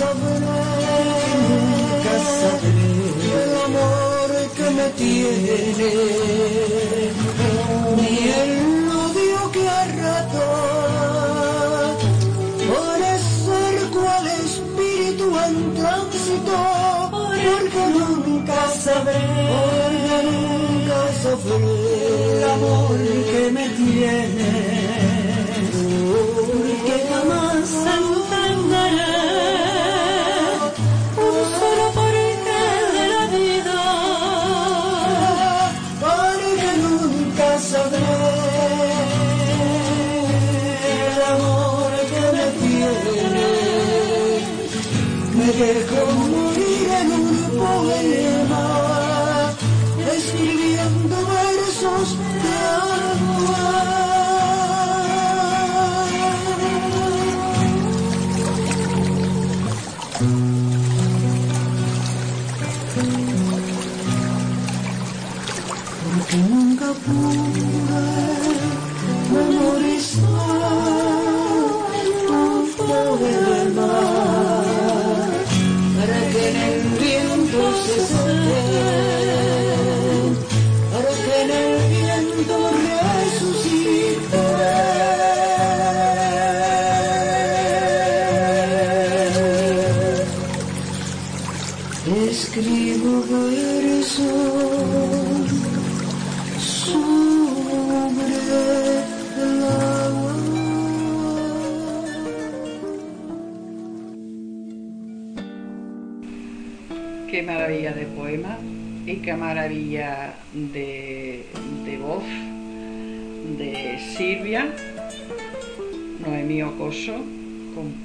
nunca sabré el amor que me tiene. Ni el odio que arrata por ser cual espíritu en tránsito, porque nunca sabré, porque nunca sabré el amor que me tiene. Porque jamás entenderé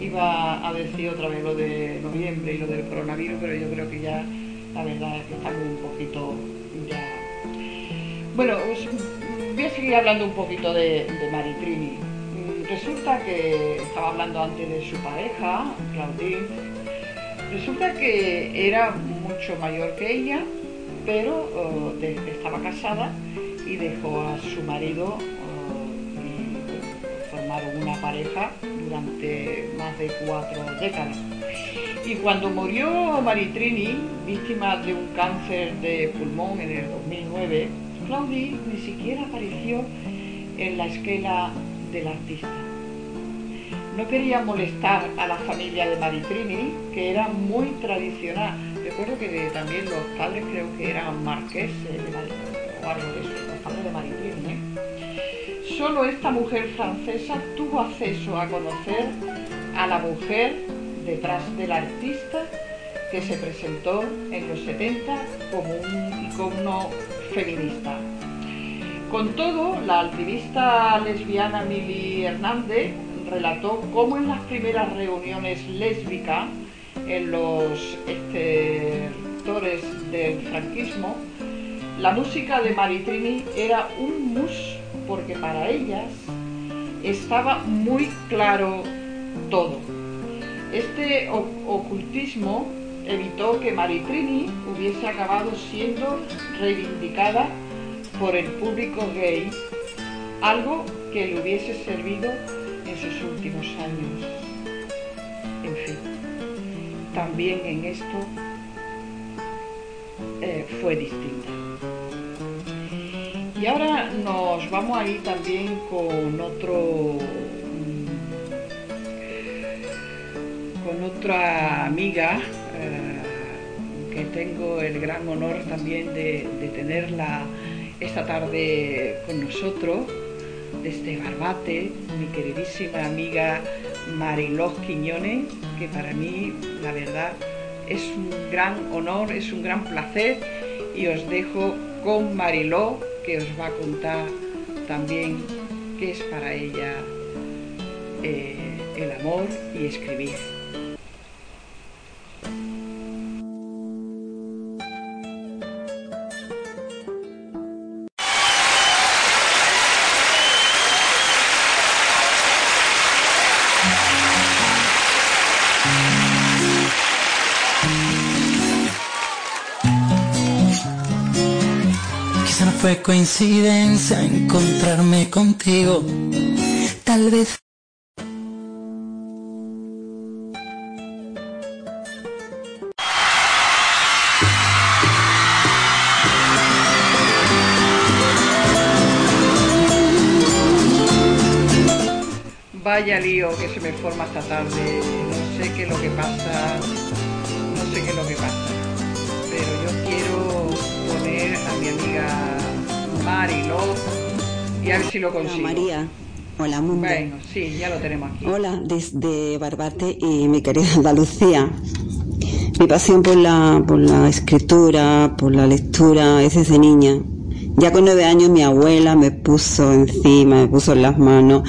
iba a decir otra vez lo de noviembre y lo del coronavirus, pero yo creo que ya la verdad es que estamos un poquito ya. Bueno, voy a seguir hablando un poquito de, de Maritrini resulta que estaba hablando antes de su pareja, Claudine. Resulta que era mucho mayor que ella, pero eh, estaba casada y dejó a su marido uh, y formaron una pareja durante más de cuatro décadas. Y cuando murió Maritrini, víctima de un cáncer de pulmón en el 2009, Claudi ni siquiera apareció en la esquela del artista. No quería molestar a la familia de Maritrini, que era muy tradicional. Recuerdo que también los padres creo que eran marqueses o algo de eso, los padres de Maritrini. Solo esta mujer francesa tuvo acceso a conocer a la mujer detrás del artista que se presentó en los 70 como un icono feminista. Con todo, la activista lesbiana Mili Hernández relató cómo en las primeras reuniones lésbicas en los sectores del franquismo, la música de Maritrini era un mus porque para ellas estaba muy claro todo. Este ocultismo evitó que Maritrini hubiese acabado siendo reivindicada por el público gay, algo que le hubiese servido en sus últimos años. En fin, también en esto eh, fue distinta. Y ahora nos vamos a ir también con otro con otra amiga eh, que tengo el gran honor también de, tenerla esta tarde con nosotros desde Barbate, mi queridísima amiga Mariló Quiñones, que para mí, la verdad, es un gran honor, es un gran placer y os dejo con Mariló, que os va a contar también qué es para ella eh, el amor y escribir. Fue coincidencia encontrarme contigo. Tal vez Vaya lío que se me forma esta tarde. No sé qué es lo que pasa. No sé qué es lo que pasa. Pero yo quiero poner a mi amiga Mariló y a ver si lo consigo. María. Hola, mundo. Bueno, sí, ya lo tenemos aquí. Hola, desde Barbate y mi querida Andalucía. Mi pasión por la, por la escritura, por la lectura, es desde niña. Ya con nueve años mi abuela me puso encima, me puso en las manos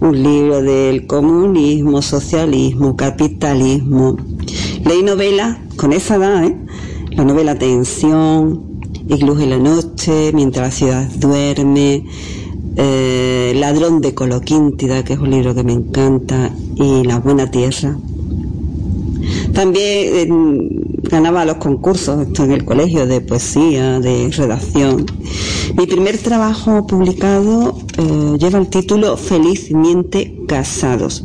un libro del comunismo, socialismo, capitalismo. Leí novelas con esa edad, ¿eh? la novela Tensión, Iglús en la noche, Mientras la ciudad duerme, eh, Ladrón de Coloquíntida, que es un libro que me encanta, y La Buena Tierra. También ganaba los concursos, esto en el colegio, de poesía, de redacción. Mi primer trabajo publicado eh, lleva el título Felizmente Casados.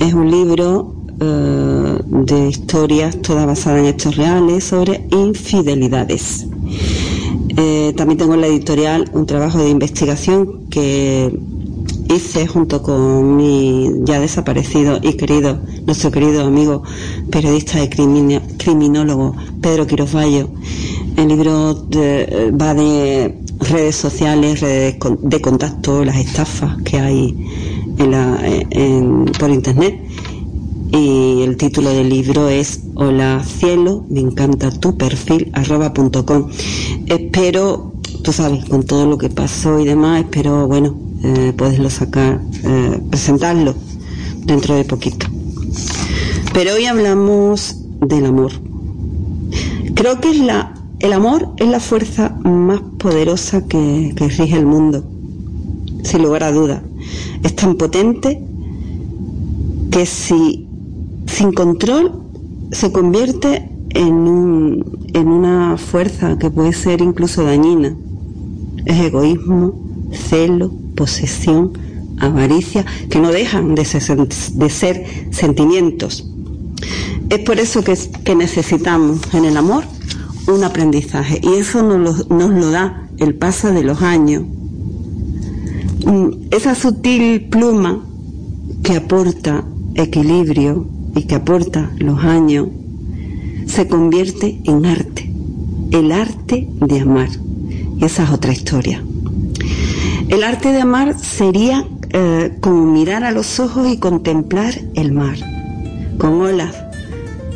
Es un libro eh, de historias todas basadas en hechos reales sobre infidelidades. Eh, también tengo en la editorial un trabajo de investigación que hice junto con mi ya desaparecido y querido, nuestro querido amigo periodista y criminólogo Pedro Quirosvallo. El libro va de redes sociales, redes de contacto, las estafas que hay por internet y el título del libro es Hola cielo, me encanta tu perfil arroba punto com. Espero, tú sabes, con todo lo que pasó y demás, espero, bueno, eh, poderlo sacar, eh, presentarlo dentro de poquito. Pero hoy hablamos del amor. Creo que es la, el amor es la fuerza más poderosa que, que rige el mundo, sin lugar a dudas. Es tan potente que si sin control se convierte en, un, en una fuerza que puede ser incluso dañina. Es egoísmo, celo, posesión, avaricia, que no dejan de ser, sentimientos. Es por eso que, que necesitamos en el amor un aprendizaje y eso nos lo, nos lo da el paso de los años. Mm, esa sutil pluma que aporta equilibrio y que aporta los años se convierte en arte, el arte de amar. Esa es otra historia. El arte de amar sería eh, como mirar a los ojos y contemplar el mar, con olas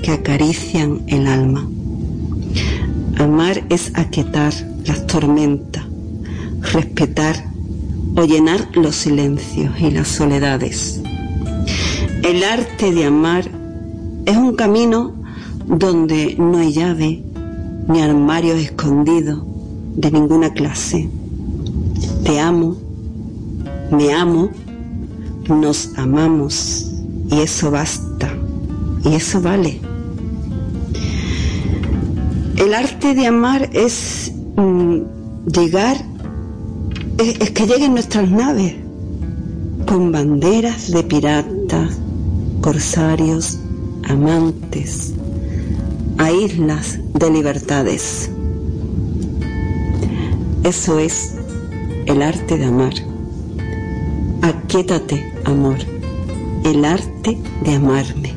que acarician el alma. Amar es aquietar las tormentas, respetar o llenar los silencios y las soledades. El arte de amar es un camino donde no hay llave ni armario escondido de ninguna clase. Te amo, me amo, nos amamos y eso basta y eso vale. El arte de amar es mm, llegar, es, que lleguen nuestras naves con banderas de piratas, corsarios, amantes, a islas de libertades. Eso es el arte de amar. Aquétate, amor, el arte de amarme,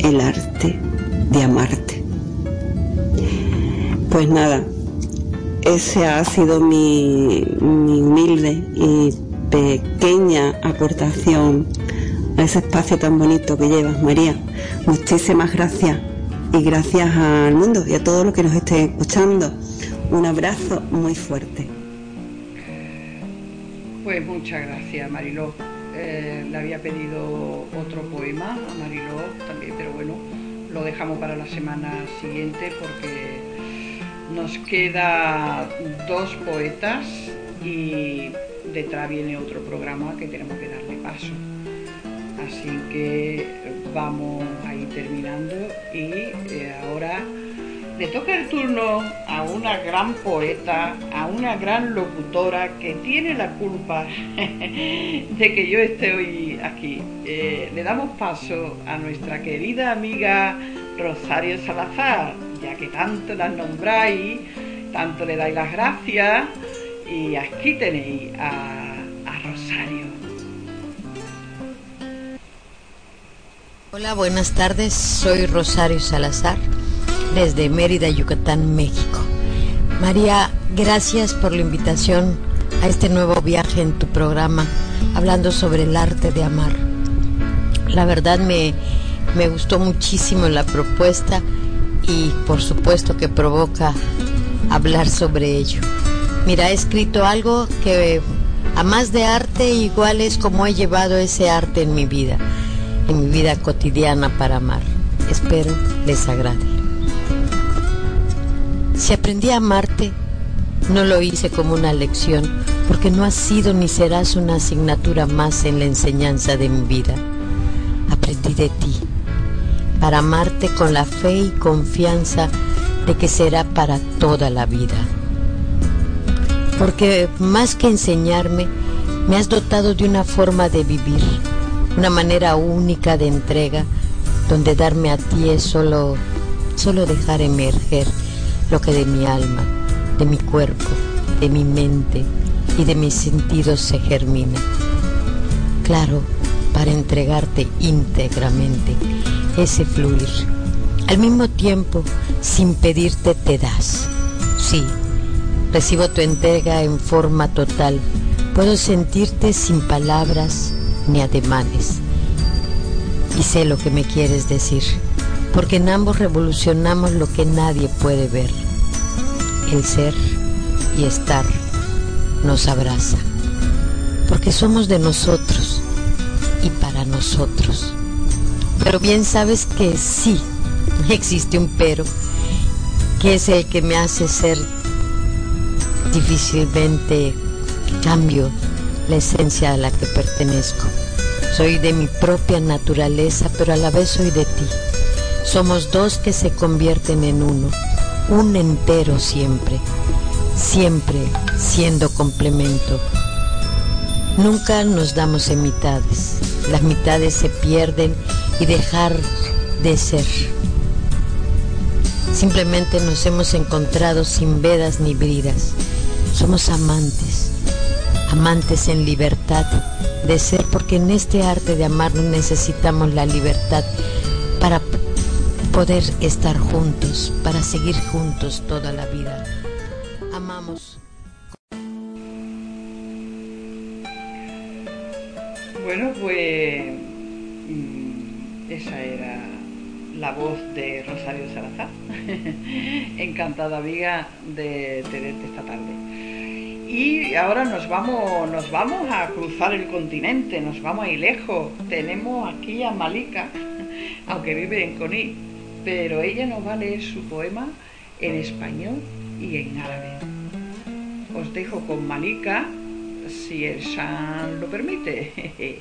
el arte de amarte. Pues nada, ese ha sido mi, humilde y pequeña aportación a ese espacio tan bonito que llevas, María. Muchísimas gracias y gracias al mundo y a todos los que nos estén escuchando. Un abrazo muy fuerte. Pues muchas gracias, Mariló. Eh, le había pedido otro poema a Mariló también, pero bueno, lo dejamos para la semana siguiente porque nos queda dos poetas y detrás viene otro programa que tenemos que darle paso. Así que vamos a ir terminando y eh, ahora le toca el turno a una gran poeta, a una gran locutora que tiene la culpa de que yo esté hoy aquí. Eh, le damos paso a nuestra querida amiga Rosario Salazar ya que tanto las nombráis, tanto le dais las gracias, y aquí tenéis a Rosario. Hola, buenas tardes, soy Rosario Salazar, desde Mérida, Yucatán, México. María, gracias por la invitación a este nuevo viaje en tu programa, hablando sobre el arte de amar. La verdad me, me gustó muchísimo la propuesta y por supuesto que provoca hablar sobre ello. Mira, he escrito algo que a más de arte igual es como he llevado ese arte en mi vida, en mi vida cotidiana para amar. Espero les agrade. Si aprendí a amarte, no lo hice como una lección, porque no has sido ni serás una asignatura más en la enseñanza de mi vida. Aprendí de ti para amarte con la fe y confianza de que será para toda la vida. Porque más que enseñarme, me has dotado de una forma de vivir, una manera única de entrega, donde darme a ti es solo, solo dejar emerger lo que de mi alma, de mi cuerpo, de mi mente y de mis sentidos se germina. Claro, para entregarte íntegramente ese fluir. Al mismo tiempo, sin pedirte, te das. Sí, recibo tu entrega en forma total. Puedo sentirte sin palabras ni ademanes. Y sé lo que me quieres decir, porque en ambos revolucionamos lo que nadie puede ver. El ser y estar nos abraza, porque somos de nosotros y para nosotros. Pero bien sabes que sí, existe un pero, que es el que me hace ser difícilmente cambio la esencia a la que pertenezco. Soy de mi propia naturaleza, pero a la vez soy de ti. Somos dos que se convierten en uno, un entero siempre, siempre siendo complemento. Nunca nos damos en mitades, las mitades se pierden y dejar de ser. Simplemente nos hemos encontrado sin vedas ni bridas. Somos amantes, amantes en libertad de ser, porque en este arte de amar necesitamos la libertad para poder estar juntos, para seguir juntos toda la vida. Amamos. Bueno, pues mm, esa era la voz de Rosario Salazar, encantada amiga de tenerte esta tarde. Y ahora nos vamos, nos vamos a cruzar el continente, nos vamos ahí lejos. Tenemos aquí a Malika, aunque vive en Coní, pero ella nos va a leer su poema en español y en árabe. Os dejo con Malika, si el San lo permite.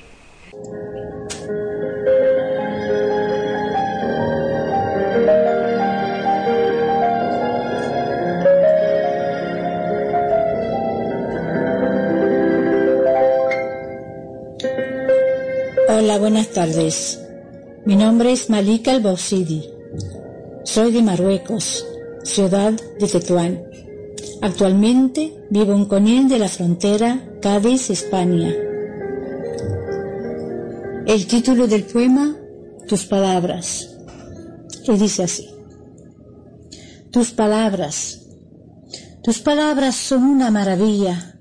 buenas tardes. Mi nombre es Malika El Soy de Marruecos, ciudad de Tetuán. Actualmente vivo en Coniel de la frontera Cádiz, España. El título del poema, Tus palabras. Y dice así. Tus palabras. Tus palabras son una maravilla.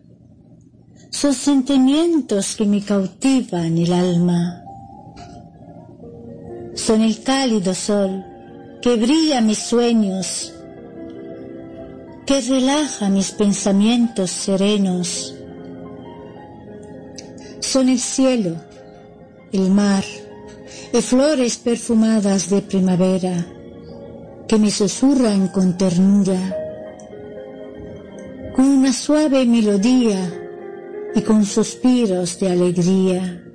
Son sentimientos que me cautivan el alma. Son el cálido sol que brilla mis sueños, que relaja mis pensamientos serenos. Son el cielo, el mar y flores perfumadas de primavera que me susurran con ternura, con una suave melodía y con suspiros de alegría.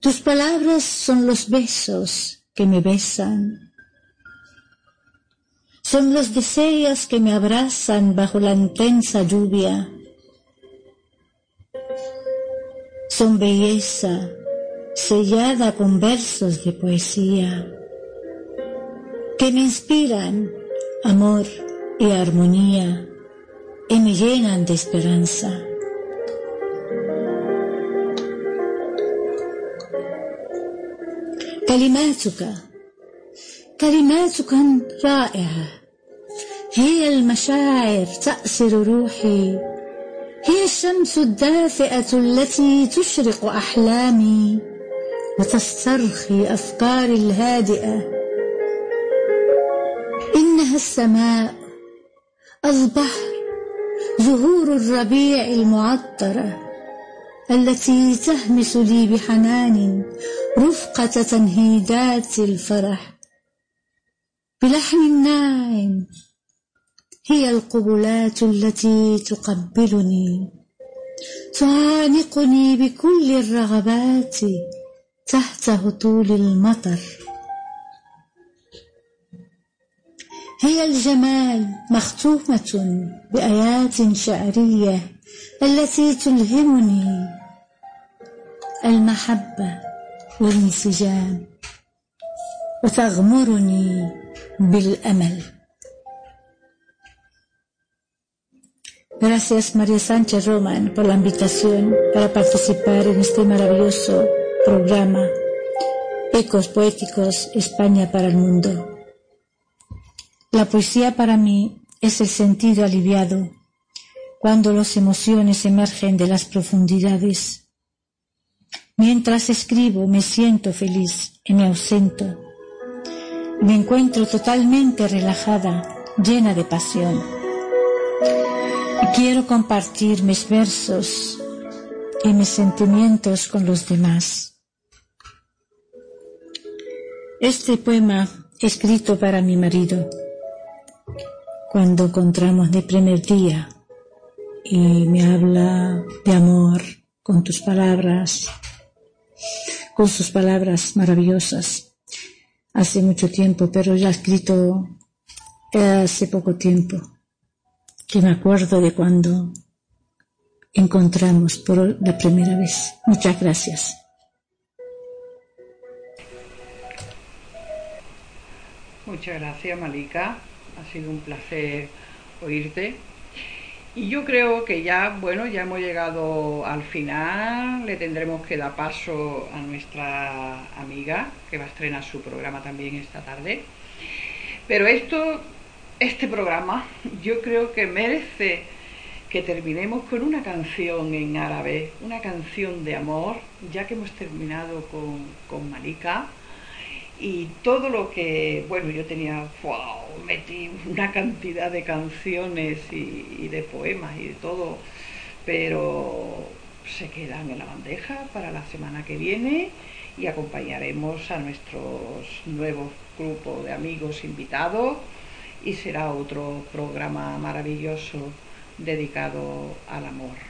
Tus palabras son los besos que me besan, son los deseos que me abrazan bajo la intensa lluvia, son belleza sellada con versos de poesía que me inspiran amor y armonía y me llenan de esperanza. كلماتك كلماتك رائعة. هي المشاعر تأسر روحي. هي الشمس الدافئة التي تشرق أحلامي وتسترخي أفكاري الهادئة. إنها السماء البحر زهور الربيع المعطرة. التي تهمس لي بحنان رفقة تنهيدات الفرح بلحن ناعم هي القبلات التي تقبلني تعانقني بكل الرغبات تحت هطول المطر. هي الجمال مختومة بآيات شعرية التي تلهمني المحبة والانسجام وتغمرني بالأمل Gracias María Sánchez Roman por la invitación para participar en este maravilloso programa Ecos Poéticos España para el Mundo. La poesía para mí es el sentido aliviado cuando las emociones emergen de las profundidades. Mientras escribo me siento feliz y me ausento. Me encuentro totalmente relajada, llena de pasión. Y quiero compartir mis versos y mis sentimientos con los demás. Este poema escrito para mi marido cuando encontramos de primer día y me habla de amor con tus palabras, con sus palabras maravillosas. Hace mucho tiempo, pero ya escrito hace poco tiempo, que me acuerdo de cuando encontramos por la primera vez. Muchas gracias. Muchas gracias, Malika. Ha sido un placer oírte. Y yo creo que ya, bueno, ya hemos llegado al final. Le tendremos que dar paso a nuestra amiga, que va a estrenar su programa también esta tarde. Pero esto, este programa, yo creo que merece que terminemos con una canción en árabe, una canción de amor, ya que hemos terminado con, con Malika y todo lo que, bueno, yo tenía, wow, metí una cantidad de canciones y, de poemas y de todo, pero se quedan en la bandeja para la semana que viene y acompañaremos a nuestros nuevos grupos de amigos invitados y será otro programa maravilloso dedicado al amor.